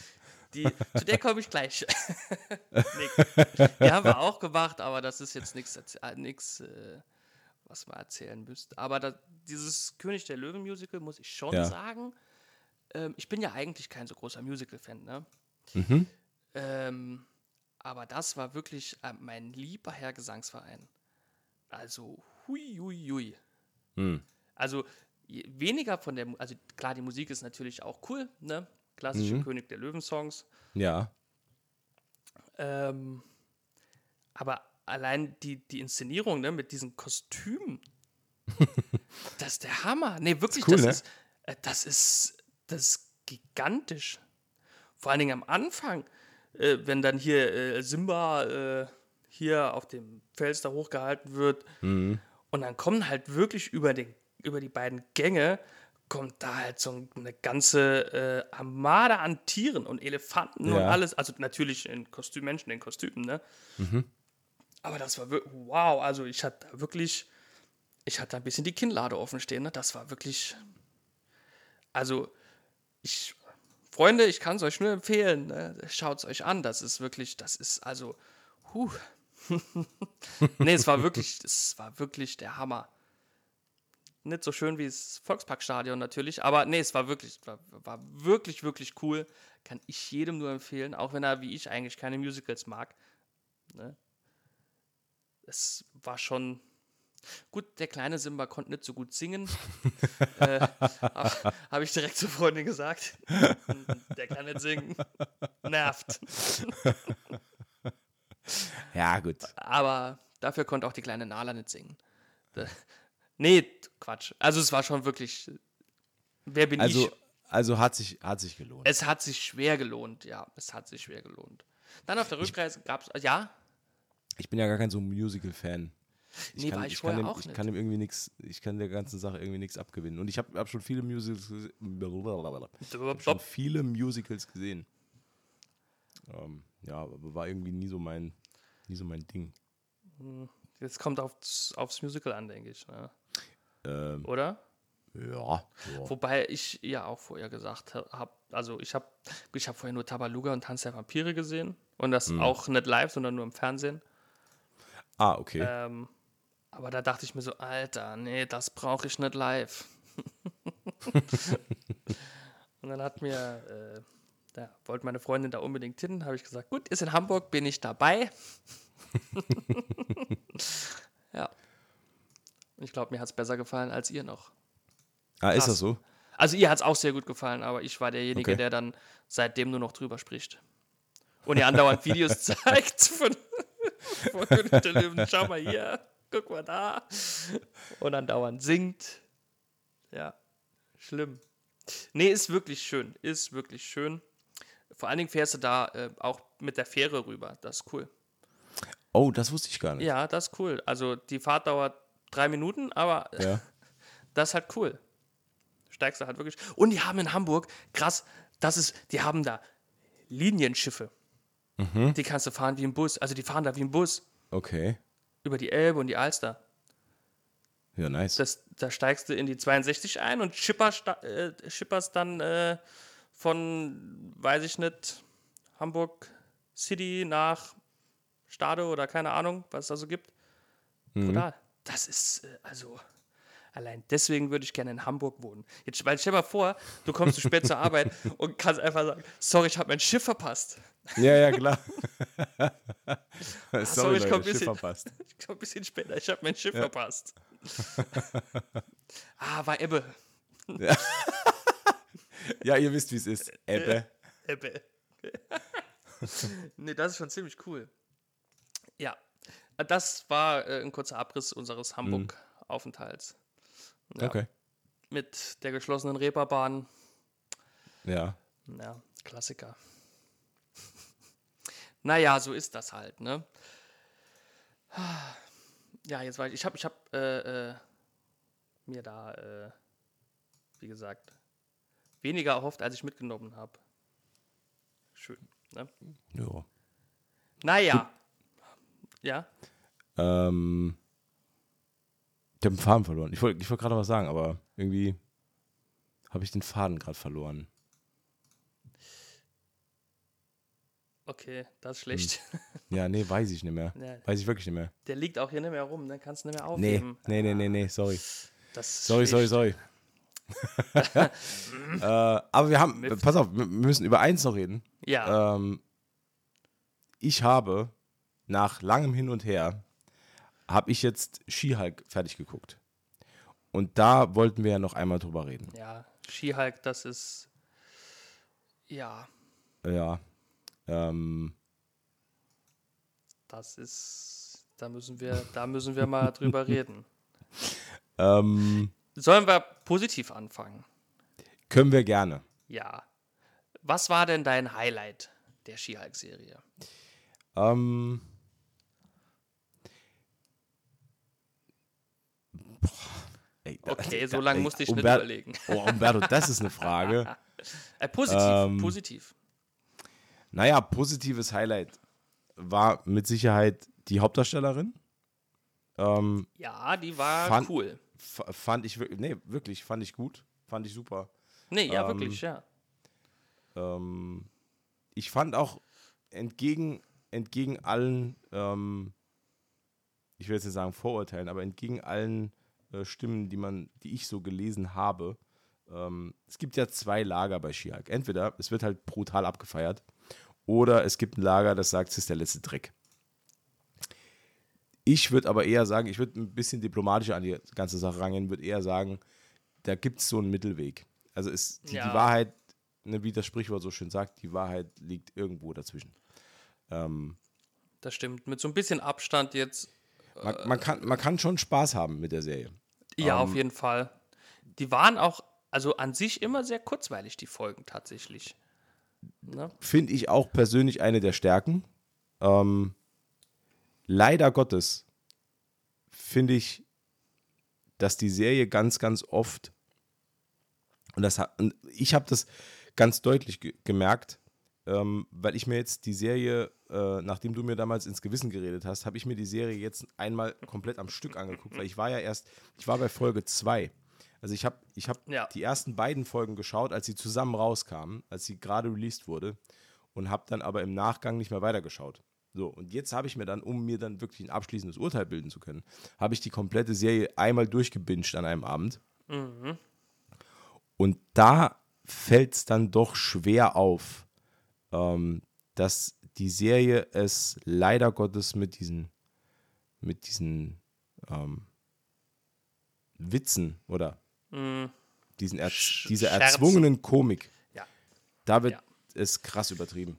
Die, zu der komme ich gleich. <laughs> nee, <laughs> die haben wir auch gemacht, aber das ist jetzt nichts, äh, äh, was man erzählen müsste. Aber da, dieses König der Löwen Musical, muss ich schon Ja. sagen, ähm, ich bin ja eigentlich kein so großer Musical-Fan, ne? Mhm. Ähm, aber das war wirklich äh, mein lieber Herr Gesangsverein. Also, hui, hui, hui. Hm. Also, weniger von der, also klar, die Musik ist natürlich auch cool, ne? Klassische Mhm. König der Löwen-Songs. Ja. Ähm, aber allein die, die Inszenierung ne, mit diesen Kostümen, <laughs> das ist der Hammer. Nee, wirklich, cool, das, ne? ist, äh, das ist das ist gigantisch. Vor allen Dingen am Anfang, äh, wenn dann hier äh, Simba äh, hier auf dem Fels da hochgehalten wird Mhm. und dann kommen halt wirklich über, den, über die beiden Gänge kommt da halt so eine ganze äh, Armada an Tieren und Elefanten und Ja. alles. Also natürlich in Kostüm, Menschen in Kostümen, ne? Aber das war wirklich, wow, also ich hatte da wirklich, ich hatte ein bisschen die Kinnlade offen stehen, ne? Das war wirklich, also ich, Freunde, ich kann es euch nur empfehlen, ne? schaut es euch an, das ist wirklich, das ist also, huh. <laughs> nee, es war wirklich, es war wirklich der Hammer. Nicht so schön wie das Volksparkstadion natürlich, aber nee, es war wirklich, war, war wirklich, wirklich cool. Kann ich jedem nur empfehlen, auch wenn er wie ich eigentlich keine Musicals mag. Ne? Es war schon. Gut, der kleine Simba konnte nicht so gut singen. <laughs> äh, Habe ich direkt zur Freundin gesagt. der kann nicht singen. Nervt. Ja, gut. Aber dafür konnte auch die kleine Nala nicht singen. <laughs> Nee, Quatsch. Also es war schon wirklich. Wer bin Also, ich? also hat sich, hat sich gelohnt. Es hat sich schwer gelohnt, ja. Es hat sich schwer gelohnt. Dann auf der Rückreise gab es. Ja? Ich bin ja gar kein so Musical-Fan. Nee, war ich kann vorher dem, auch ich nicht. kann dem irgendwie nichts, ich kann der ganzen Sache irgendwie nichts abgewinnen. Und ich habe hab schon viele Musicals gesehen. schon viele Musicals gesehen. Ähm, ja, aber war irgendwie nie so mein, nie so mein Ding. Jetzt kommt aufs, aufs Musical an, denke ich. Ne? Ähm, Oder? ja, ja. Wobei ich ja auch vorher gesagt habe, also ich habe ich hab vorher nur Tabaluga und Tanz der Vampire gesehen. Und das Mhm. auch nicht live, sondern nur im Fernsehen. Ah, okay. Ähm, aber da dachte ich mir so, Alter, nee, das brauche ich nicht live. <laughs> und dann hat mir, äh, da wollte meine Freundin da unbedingt hin, habe ich gesagt, gut, ist in Hamburg, bin ich dabei. <laughs> Und ich glaube, mir hat es besser gefallen als ihr noch. ah, ist krass. das so? Also ihr hat es auch sehr gut gefallen, aber ich war derjenige, Okay. der dann seitdem nur noch drüber spricht. Und ihr andauernd Videos <laughs> zeigt von, von König der Löwen. Schau mal hier, guck mal da. Und andauernd singt. Ja, schlimm. Nee, ist wirklich schön. Ist wirklich schön. Vor allen Dingen fährst du da äh, auch mit der Fähre rüber. Das ist cool. Oh, das wusste ich gar nicht. Ja, das ist cool. Also die Fahrt dauert drei Minuten, aber Ja. <laughs> das ist halt cool. Steigst du halt wirklich. Und die haben in Hamburg, krass, das ist, die haben da Linienschiffe. Die kannst du fahren wie ein Bus. Also die fahren da wie ein Bus Okay. über die Elbe und die Alster. Ja, nice. Das, da steigst du in die 62 ein und schipperst, äh, schipperst dann äh, von, weiß ich nicht, Hamburg City nach Stade oder keine Ahnung, was es da so gibt. Brutal. Das ist, äh, also, allein deswegen würde ich gerne in Hamburg wohnen. Jetzt, weil stell mal vor, du kommst zu spät zur Arbeit <laughs> und kannst einfach sagen, sorry, ich habe mein Schiff verpasst. ja, ja, klar. <laughs> <laughs> sorry, Sorry, ich Leute, komm ein bisschen- verpasst. Ich komme ein bisschen später, ich habe mein Schiff verpasst. ah, war Ebbe. Ja, ihr wisst, wie es ist. Ebbe. Ebbe. nee, das ist schon ziemlich cool. Ja, das war äh, ein kurzer Abriss unseres Hamburg-Aufenthalts. Ja. Okay. Mit der geschlossenen Reeperbahn. Ja. Ja, Klassiker. <laughs> naja, so ist das halt, ne? Ja, jetzt weiß ich, ich habe ich hab, äh, äh, mir da, äh, wie gesagt, weniger erhofft, als ich mitgenommen habe. Schön, ne? Ja. Naja. Ja, Ähm, ich habe den Faden verloren. Ich wollte ich wollt gerade was sagen, aber irgendwie habe ich den Faden gerade verloren. Okay, das ist schlecht. Ja, nee, weiß ich nicht mehr. Ja. Weiß ich wirklich nicht mehr. Der liegt auch hier nicht mehr rum, dann kannst du nicht mehr Nee, aufheben. nee, nee, nee, nee, sorry. Das ist Sorry, sorry, schlecht. sorry. <laughs> <laughs> äh, aber wir haben, pass auf, wir müssen über eins noch reden. Ja, Ähm, ich habe nach langem Hin und Her, habe ich jetzt She-Hulk fertig geguckt. Und da wollten wir ja noch einmal drüber reden. ja. She-Hulk, das ist. Ja, Ja. Ähm, das ist. Da müssen wir, da müssen wir mal drüber <laughs> reden. ähm, Sollen wir positiv anfangen? können wir gerne. Ja. Was war denn dein Highlight der She-Hulk-Serie? Ähm, boah, ey, Okay, so lange musste ich nicht Umber- überlegen. Oh, Umberto, das ist eine Frage. <laughs> Äh, positiv, Ähm, positiv. Naja, positives Highlight war mit Sicherheit die Hauptdarstellerin. Ähm, Ja, die war fand- cool. fand ich wirklich, nee, wirklich, fand ich gut. Fand ich super. Nee, ja, ähm, wirklich, ja. Ähm, ich fand auch entgegen, entgegen allen, ähm, ich will jetzt nicht sagen Vorurteilen, aber entgegen allen äh, Stimmen, die man, die ich so gelesen habe, ähm, es gibt ja zwei Lager bei She-Hulk. Entweder es wird halt brutal abgefeiert, oder es gibt ein Lager, das sagt, es ist der letzte Dreck. Ich würde aber eher sagen, ich würde ein bisschen diplomatischer an die ganze Sache rangehen, würde eher sagen, da gibt es so einen Mittelweg. Also ist die, Ja. die Wahrheit, ne, wie das Sprichwort so schön sagt, die Wahrheit liegt irgendwo dazwischen. Ähm, Das stimmt. Mit so ein bisschen Abstand jetzt. man, man, kann, man kann schon Spaß haben mit der Serie. Ja, Ähm, auf jeden Fall. Die waren auch, also an sich immer sehr kurzweilig, die Folgen tatsächlich. Ne? Finde ich auch persönlich eine der Stärken. Ähm, leider Gottes finde ich, dass die Serie ganz, ganz oft, und das und ich habe das ganz deutlich ge gemerkt, ähm, weil ich mir jetzt die Serie, äh, nachdem du mir damals ins Gewissen geredet hast, habe ich mir die Serie jetzt einmal komplett am Stück angeguckt, weil ich war ja erst, ich war bei Folge 2. Also ich habe ich hab Ja. die ersten beiden Folgen geschaut, als sie zusammen rauskamen, als sie gerade released wurde und habe dann aber im Nachgang nicht mehr weitergeschaut. So, und jetzt habe ich mir dann, um mir dann wirklich ein abschließendes Urteil bilden zu können, habe ich die komplette Serie einmal durchgebinged an einem Abend. Und da fällt es dann doch schwer auf, ähm, dass die Serie es leider Gottes mit diesen, mit diesen ähm, Witzen oder diesen er, Mhm. Dieser Scherzen. erzwungenen Komik, Ja. da wird Ja. es krass übertrieben.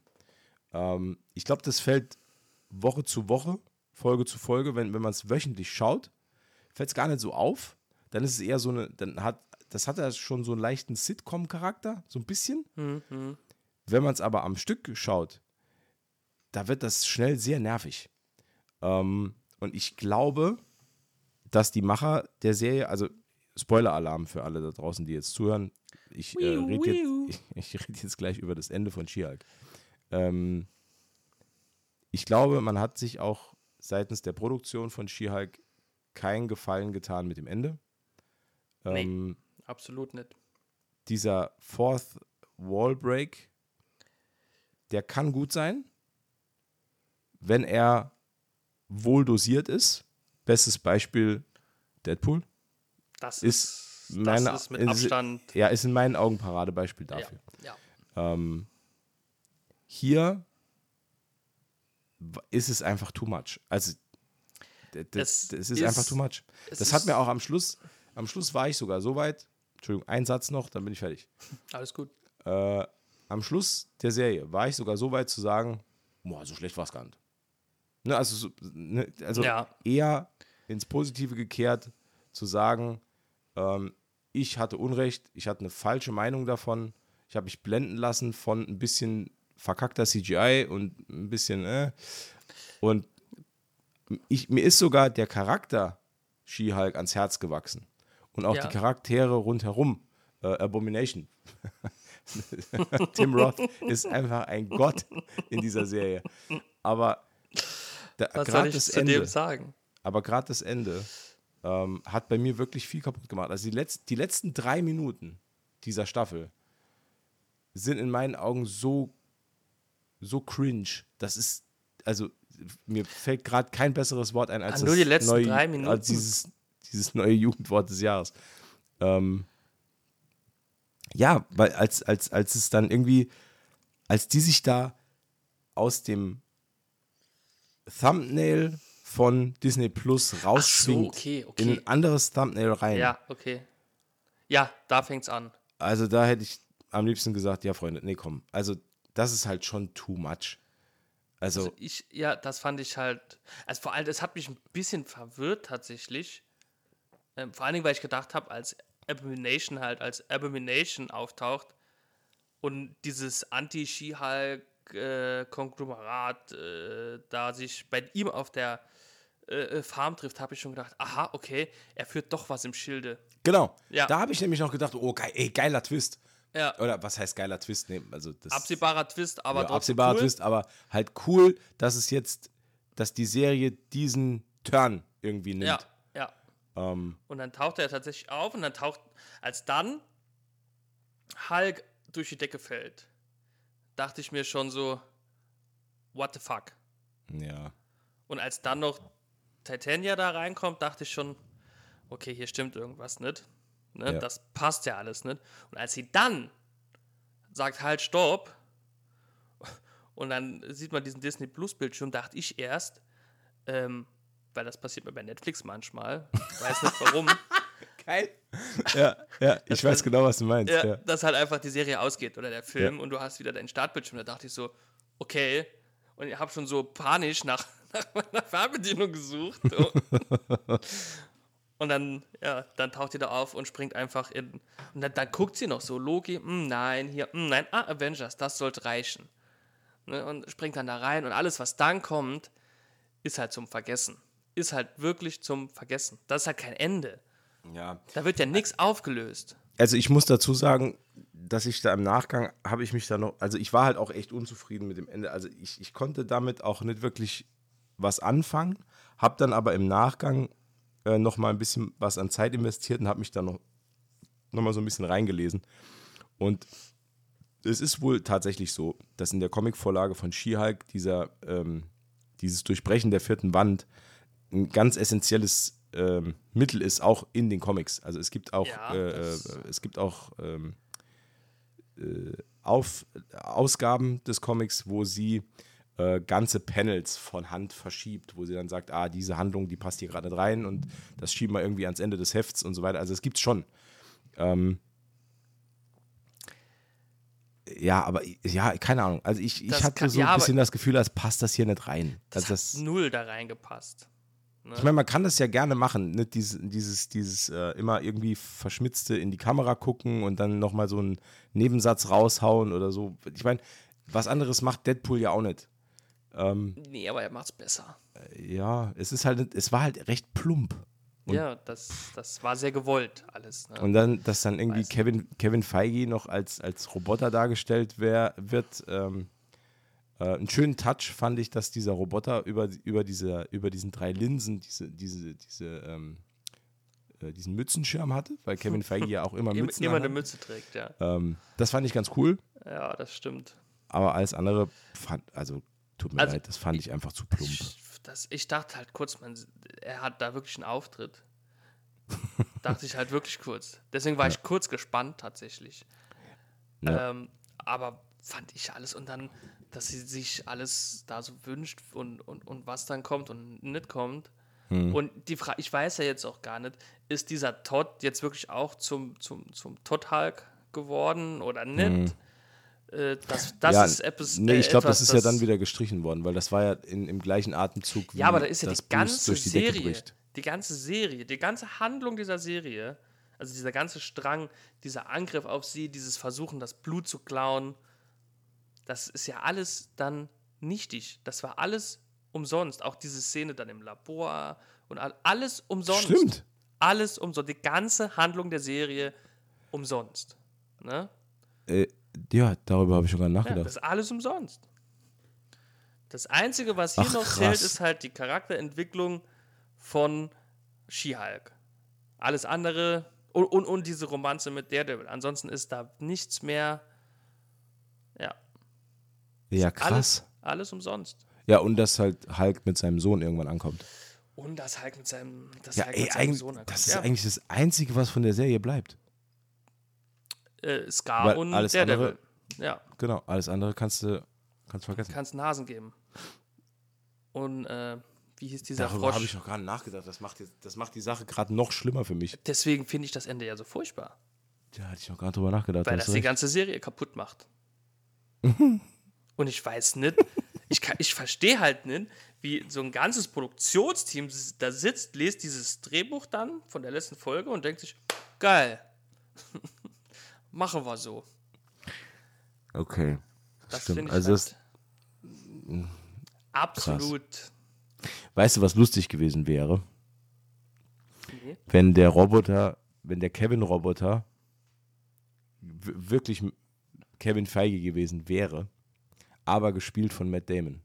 Ähm, ich glaube, das fällt Woche zu Woche, Folge zu Folge, wenn, wenn man es wöchentlich schaut, fällt es gar nicht so auf. Dann ist es eher so eine, dann hat, das hat ja schon so einen leichten Sitcom-Charakter, so ein bisschen. Wenn man es aber am Stück schaut, da wird das schnell sehr nervig. Ähm, und ich glaube, dass die Macher der Serie, also Spoiler-Alarm für alle da draußen, die jetzt zuhören, ich äh, rede jetzt, <laughs> ich, ich red jetzt gleich über das Ende von She-Hulk. Ähm, ich glaube, man hat sich auch seitens der Produktion von She-Hulk keinen Gefallen getan mit dem Ende. Nee. Ähm, Absolut nicht. dieser Fourth Wall Break, der kann gut sein, wenn er wohl dosiert ist. Bestes Beispiel Deadpool. Das Ist ist, meine- das ist mit ist- Abstand. Ja, ist in meinen Augen Paradebeispiel Ja, dafür. ja. Ähm, hier ist es einfach too much. Also, d- d- Es das ist, ist- einfach too much. Das hat ist- mir auch am Schluss, am Schluss war ich sogar so weit, Entschuldigung, ein Satz noch, dann bin ich fertig. <laughs> Alles gut. Äh, am Schluss der Serie war ich sogar so weit zu sagen, boah, so schlecht war es gar nicht. Ne, also so, ne, also Ja. eher ins Positive gekehrt, zu sagen, ähm, ich hatte Unrecht, ich hatte eine falsche Meinung davon, ich habe mich blenden lassen von ein bisschen verkackter CGI und ein bisschen, äh, und ich, mir ist sogar der Charakter She-Hulk ans Herz gewachsen. Und auch Ja. die Charaktere rundherum. Äh, Abomination. <laughs> Tim Roth ist einfach ein Gott in dieser Serie. Aber da- Was soll ich das zu Ende, dem sagen? aber gerade das Ende ähm, hat bei mir wirklich viel kaputt gemacht. Also die, letz die letzten drei Minuten dieser Staffel sind in meinen Augen so so cringe. Das ist, also mir fällt gerade kein besseres Wort ein als, Ah, nur die letzten neue, drei Minuten. als dieses, dieses neue Jugendwort des Jahres. Ähm, ja, weil als, als, als es dann irgendwie, als die sich da aus dem Thumbnail von Disney Plus rauszwingt okay, okay. in ein anderes Thumbnail rein. Ja, okay. Ja, da fängt's an. Also da hätte ich am liebsten gesagt, ja Freunde, nee komm. Also das ist halt schon too much. Also, Also ich, ja, das fand ich halt, also vor allem, es hat mich ein bisschen verwirrt tatsächlich. Ähm, vor allen Dingen, weil ich gedacht habe, als Abomination halt als Abomination auftaucht und dieses Anti-She-Hulk-Konglomerat äh, da sich bei ihm auf der äh, Farm trifft, habe ich schon gedacht, aha, okay, er führt doch was im Schilde. genau. Ja. Da habe ich nämlich noch gedacht, oh geil, ey, geiler Twist. Ja, Oder was heißt geiler Twist? Nee, also das absehbarer Twist, aber ja, absehbarer cool. Twist, aber halt cool, dass es jetzt, dass die Serie diesen Turn irgendwie nimmt. Ja, ja. Ähm, Und dann taucht er tatsächlich auf und dann taucht, als dann Hulk durch die Decke fällt, dachte ich mir schon so, what the fuck? ja. Und als dann noch Titania da reinkommt, dachte ich schon, okay, hier stimmt irgendwas nicht. Ne? Ja. Das passt ja alles nicht. Und als sie dann sagt, halt, stopp, und dann sieht man diesen Disney Plus Bildschirm, dachte ich erst, ähm, weil das passiert mir bei Netflix manchmal, weiß nicht warum, <laughs> Geil. <laughs> Ja, ja, ich weiß genau, was du meinst. ja, Ja. dass halt einfach die Serie ausgeht oder der Film und du hast wieder deinen Startbildschirm. Da dachte ich so, okay. Und ich habe schon so panisch nach, <laughs> nach meiner Fernbedienung gesucht. <laughs> und dann, ja, dann taucht die da auf und springt einfach in. Und dann, dann guckt sie noch so, Loki, hm, nein, hier, hm, nein, ah, Avengers, das sollte reichen. Ne, und springt dann da rein und alles, was dann kommt, ist halt zum Vergessen. Ist halt wirklich zum Vergessen. Das ist halt kein Ende. Ja. Da wird ja nichts aufgelöst. Also ich muss dazu sagen, dass ich da im Nachgang habe ich mich da noch, also ich war halt auch echt unzufrieden mit dem Ende. Also ich, ich konnte damit auch nicht wirklich was anfangen, habe dann aber im Nachgang äh, noch mal ein bisschen was an Zeit investiert und habe mich da noch, noch mal so ein bisschen reingelesen. Und es ist wohl tatsächlich so, dass in der Comicvorlage von She-Hulk dieser, ähm, dieses Durchbrechen der vierten Wand ein ganz essentielles ähm, Mittel ist, auch in den Comics. Also es gibt auch, Ja, äh, äh, es gibt auch ähm, äh, auf, Ausgaben des Comics, wo sie äh, ganze Panels von Hand verschiebt, wo sie dann sagt, ah, diese Handlung, die passt hier gerade nicht rein und das schieben wir irgendwie ans Ende des Hefts und so weiter. Also es gibt's schon. Ähm, ja, aber ja, keine Ahnung. Also ich, ich Das hatte kann- so ja, ein aber- bisschen das Gefühl, als passt das hier nicht rein. Das also hat das, null da reingepasst. Ich meine, man kann das ja gerne machen, nicht dieses, dieses, dieses äh, immer irgendwie verschmitzte in die Kamera gucken und dann nochmal so einen Nebensatz raushauen oder so. Ich meine, was anderes macht Deadpool ja auch nicht. Nee, aber er macht's besser. Ja, es ist halt, es war halt recht plump. Und- ja, das, das war sehr gewollt alles. Ne? Und dann, dass dann irgendwie Weiß. Kevin, Kevin Feige noch als, als Roboter dargestellt wär, wird. Ähm, äh, einen schönen Touch fand ich, dass dieser Roboter über, über, diese, über diesen drei Linsen diese, diese, diese, ähm, äh, diesen Mützenschirm hatte, weil Kevin Feige ja auch immer <laughs> Mützen immer eine. Mütze trägt, ja. ähm, Das fand ich ganz cool, Ja, das stimmt. aber alles andere fand, also tut mir Also, leid, das fand ich einfach zu plump. Ich, das, ich dachte halt kurz, man, er hat da wirklich einen Auftritt. <laughs> dachte ich halt wirklich kurz. Deswegen war ich kurz gespannt tatsächlich. Ja. Ähm, aber fand ich alles und dann, dass sie sich alles da so wünscht und, und, und was dann kommt und nicht kommt. Hm. Und die Frage, ich weiß ja jetzt auch gar nicht, ist dieser Todd jetzt wirklich auch zum, zum, zum Todd-Hulk geworden oder nicht? Äh, das das Hm. ja, ist etwas. nee, ich äh, glaube, das ist ja dann wieder gestrichen worden, weil das war ja in, im gleichen Atemzug wie Ja, aber da ist ja das die ganze die Serie, die ganze Serie, die ganze Handlung dieser Serie, also dieser ganze Strang, dieser Angriff auf sie, dieses Versuchen, das Blut zu klauen, das ist ja alles dann nichtig. Das war alles umsonst. Auch diese Szene dann im Labor und all, alles umsonst. Stimmt. Alles umsonst. Die ganze Handlung der Serie umsonst. Ne? Äh, ja, darüber habe ich schon gar nicht Ja, nachgedacht. das ist alles umsonst. Das Einzige, was hier Ach, noch krass. zählt, ist halt die Charakterentwicklung von She-Hulk. Alles andere und, und, und diese Romanze mit Daredevil. Ansonsten ist da nichts mehr. Ja. Krass. Alles, alles umsonst. Ja, und dass halt Hulk mit seinem Sohn irgendwann ankommt. Und das Hulk mit seinem, das Ja, Hulk ey, mit seinem Sohn ankommt. das ist ja. eigentlich das Einzige, was von der Serie bleibt. äh, Scar Weil und alles Daredevil. andere- Ja, Genau, alles andere kannst du kannst du vergessen. kannst Nasen geben. Und äh, wie hieß dieser Darüber Frosch? habe ich noch gar nicht nachgedacht. Das macht, jetzt, das macht die Sache gerade noch schlimmer für mich. Deswegen finde ich das Ende ja so furchtbar. Da hatte ich noch gar nicht drüber nachgedacht. Weil das du die recht. ganze Serie kaputt macht. <laughs> Und ich weiß nicht, ich, kann- ich verstehe halt nicht, wie so ein ganzes Produktionsteam da sitzt, lest dieses Drehbuch dann von der letzten Folge und denkt sich, geil, <laughs> machen wir so. Okay. Das Stimmt. finde ich Also das, halt absolut. weißt du, was lustig gewesen wäre? Nee. Wenn der Roboter, wenn der Kevin-Roboter wirklich Kevin Feige gewesen wäre, aber gespielt von Matt Damon.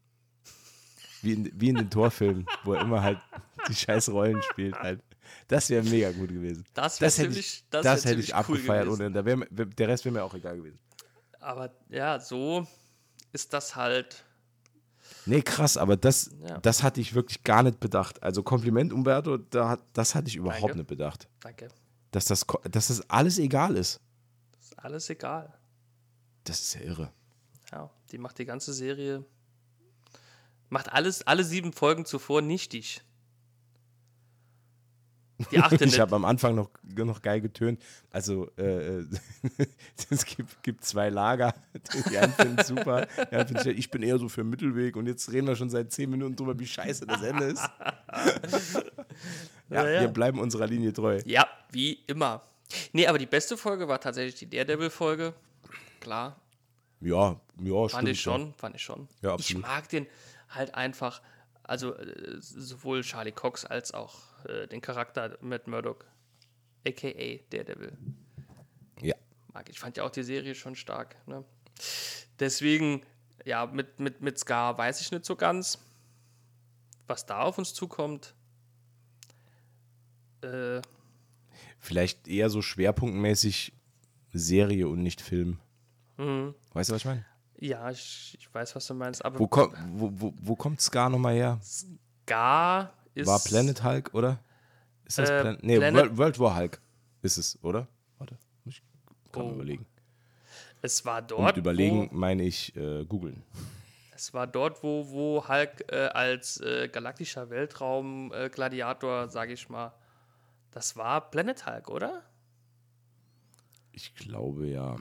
Wie in, wie in den Torfilmen, wo er immer halt die scheiß Rollen spielt. Halt. Das wäre mega gut gewesen. Das wär hätte ziemlich- ich, das das hätte ich cool abgefeiert. gewesen. ohne, da wär, der Rest wäre mir auch egal gewesen. Aber ja, so ist das halt. Nee, krass, aber das, Ja. das hatte ich wirklich gar nicht bedacht. Also Kompliment, Umberto, da, hat- das hatte ich überhaupt Danke. nicht bedacht. Danke. Dass das, dass das alles egal ist. Ist alles egal. Das ist ja irre. Ja, die macht die ganze Serie. Macht alles, alle sieben Folgen zuvor nichtig. Die <laughs> achte Ich habe am Anfang noch, noch geil getönt. Also, äh, äh, <laughs> es gibt, gibt zwei Lager. Die einen finden super. Die anderen finden ich bin eher so für Mittelweg. Und jetzt reden wir schon seit zehn Minuten drüber, wie scheiße das Ende ist. <laughs> Ja, ja. wir bleiben unserer Linie treu. Ja, wie immer. Nee, aber die beste Folge war tatsächlich die Daredevil-Folge. Klar, Ja, ja, fand stimmt. ich schon, fand ich schon. Ja, ich mag den halt einfach, also äh, sowohl Charlie Cox als auch äh, den Charakter Matt Murdock, a.k.a. Daredevil. Ja. mag. Ich fand ja auch die Serie schon stark. Ne? Deswegen, ja, mit, mit, mit Scar weiß ich nicht so ganz, was da auf uns zukommt. Äh, Vielleicht eher so schwerpunktmäßig Serie und nicht Film. Mhm. Weißt du, was ich meine? ja, ich, ich weiß, was du meinst, aber Wo, komm, wo, wo, wo kommt Scar nochmal her? Scar ist. War Planet Hulk, oder? Ist das Äh, Planet? Nee, Planet- World, World War Hulk ist es, oder? Warte, ich kann Oh, überlegen. Es war Und dort. mit überlegen Wo, meine ich äh, googeln. es war dort, wo, wo Hulk äh, als äh, galaktischer Weltraum-Gladiator, sage ich mal, das war Planet Hulk, oder? Ich glaube ja.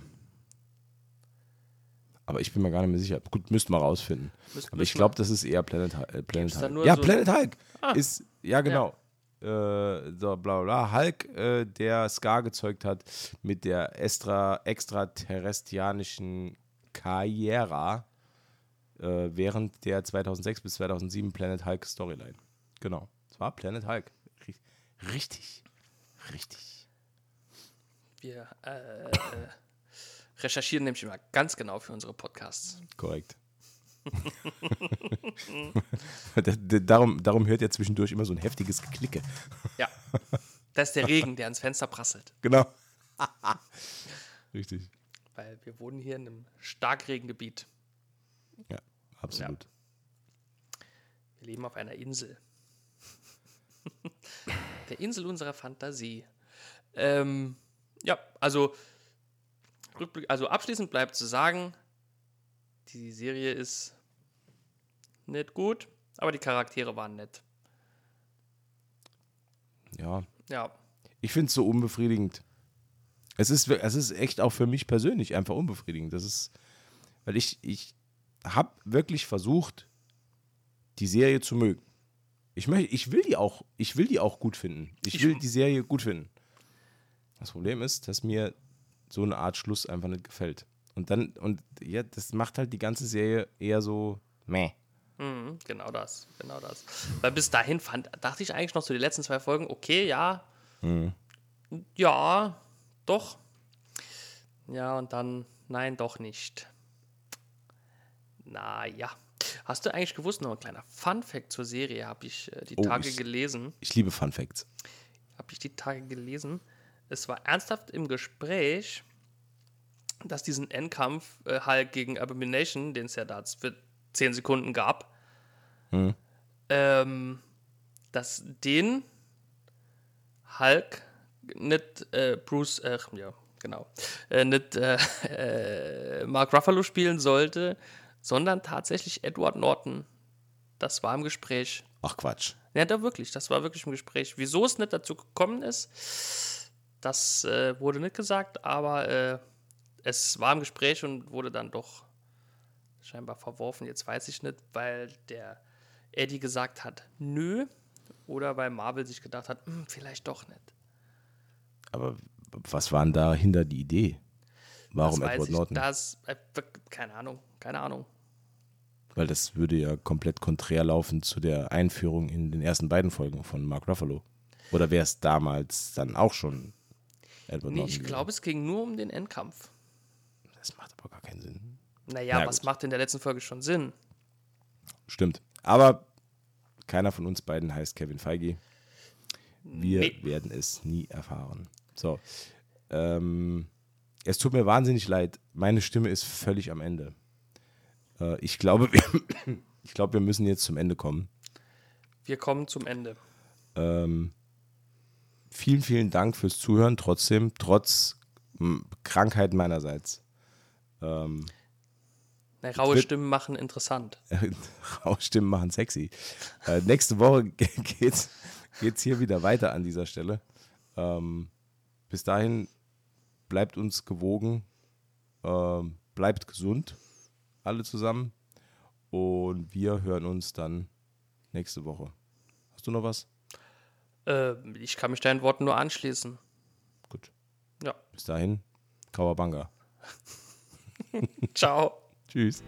Aber ich bin mir gar nicht mehr sicher. Gut, müssten wir rausfinden. Müsst- Aber ich glaube, das ist eher Planet, äh, Planet Hulk. Ja, so- Planet Hulk Ah. ist, ja genau. Äh, so, bla bla. Hulk, äh, der Scar gezeugt hat mit der extra, extraterrestrianischen Karriere äh, während der 2006 bis 2007 Planet Hulk Storyline. Genau. Es war Planet Hulk. Ri- Richtig. Richtig. Wir äh, recherchieren nämlich immer ganz genau für unsere Podcasts. Korrekt. <laughs> Da- da- darum, darum hört ihr zwischendurch immer so ein heftiges Geklicke. Ja. Das ist der Regen, der ans Fenster prasselt. Genau. <laughs> Richtig. Weil wir wohnen hier in einem Starkregengebiet. Ja, absolut. Wir leben auf einer Insel. <laughs> der Insel unserer Fantasie. Ähm, ja, also, Rückblick, also abschließend bleibt zu sagen, die Serie ist nicht gut, aber die Charaktere waren nett. Ja. Ja, Ich finde es so unbefriedigend. Es ist, es ist echt auch für mich persönlich einfach unbefriedigend. Das ist, weil ich, ich habe wirklich versucht, die Serie zu mögen. Ich, möchte, ich, will die auch, ich will die auch gut finden. Ich will die Serie gut finden. Das Problem ist, dass mir so eine Art Schluss einfach nicht gefällt. Und dann, und ja, das macht halt die ganze Serie eher so meh. Mhm, genau das, genau das. Weil bis dahin fand, dachte ich eigentlich noch so die letzten zwei Folgen, okay, ja. Ja, doch. Ja, und dann, nein, doch nicht. Naja. Hast du eigentlich gewusst, noch ein kleiner Fun-Fact zur Serie, habe ich äh, die Oh, Tage ich- gelesen. Ich liebe Fun Facts. Habe ich die Tage gelesen. Es war ernsthaft im Gespräch, dass diesen Endkampf äh, Hulk gegen Abomination, den es ja da für 10 Sekunden gab, ähm, dass den Hulk nicht äh, Bruce, äh, ja, genau, äh, nicht äh, äh, Mark Ruffalo spielen sollte, sondern tatsächlich Edward Norton. Das war im Gespräch. Ach Quatsch. Ja, da wirklich, das war wirklich im Gespräch. Wieso es nicht dazu gekommen ist, das äh, wurde nicht gesagt, aber äh, es war im Gespräch und wurde dann doch scheinbar verworfen. Jetzt weiß ich nicht, weil der Eddie gesagt hat, nö, oder weil Marvel sich gedacht hat, "Hm, vielleicht doch nicht. Aber was war denn dahinter die Idee? Warum das Edward ich, Norton? Das, äh, keine Ahnung, keine Ahnung. Weil das würde ja komplett konträr laufen zu der Einführung in den ersten beiden Folgen von Mark Ruffalo. Oder wäre es damals dann auch schon Edward Nee, ich glaube, es ging nur um den Endkampf. Das macht aber gar keinen Sinn. Naja, Na was gut. macht in der letzten Folge schon Sinn? Stimmt. Aber keiner von uns beiden heißt Kevin Feige. Wir Nee. werden es nie erfahren. So. Ähm, es tut mir wahnsinnig leid. Meine Stimme ist völlig am Ende. Äh, ich, glaube, wir, <coughs> ich glaube, wir müssen jetzt zum Ende kommen. Wir kommen zum Ende. Ähm, vielen, vielen Dank fürs Zuhören. Trotzdem, trotz Krankheit meinerseits. Ähm, Na, raue Stimmen machen interessant. <laughs> Rausstimmen machen sexy. Äh, nächste Woche <laughs> ge- geht's, geht's hier wieder weiter an dieser Stelle. Ähm, bis dahin bleibt uns gewogen, ähm, bleibt gesund, alle zusammen. Und wir hören uns dann nächste Woche. Hast du noch was? Äh, ich kann mich deinen Worten nur anschließen. Gut. Ja. Bis dahin, Kawabanga. <laughs> Ciao. Tschüss.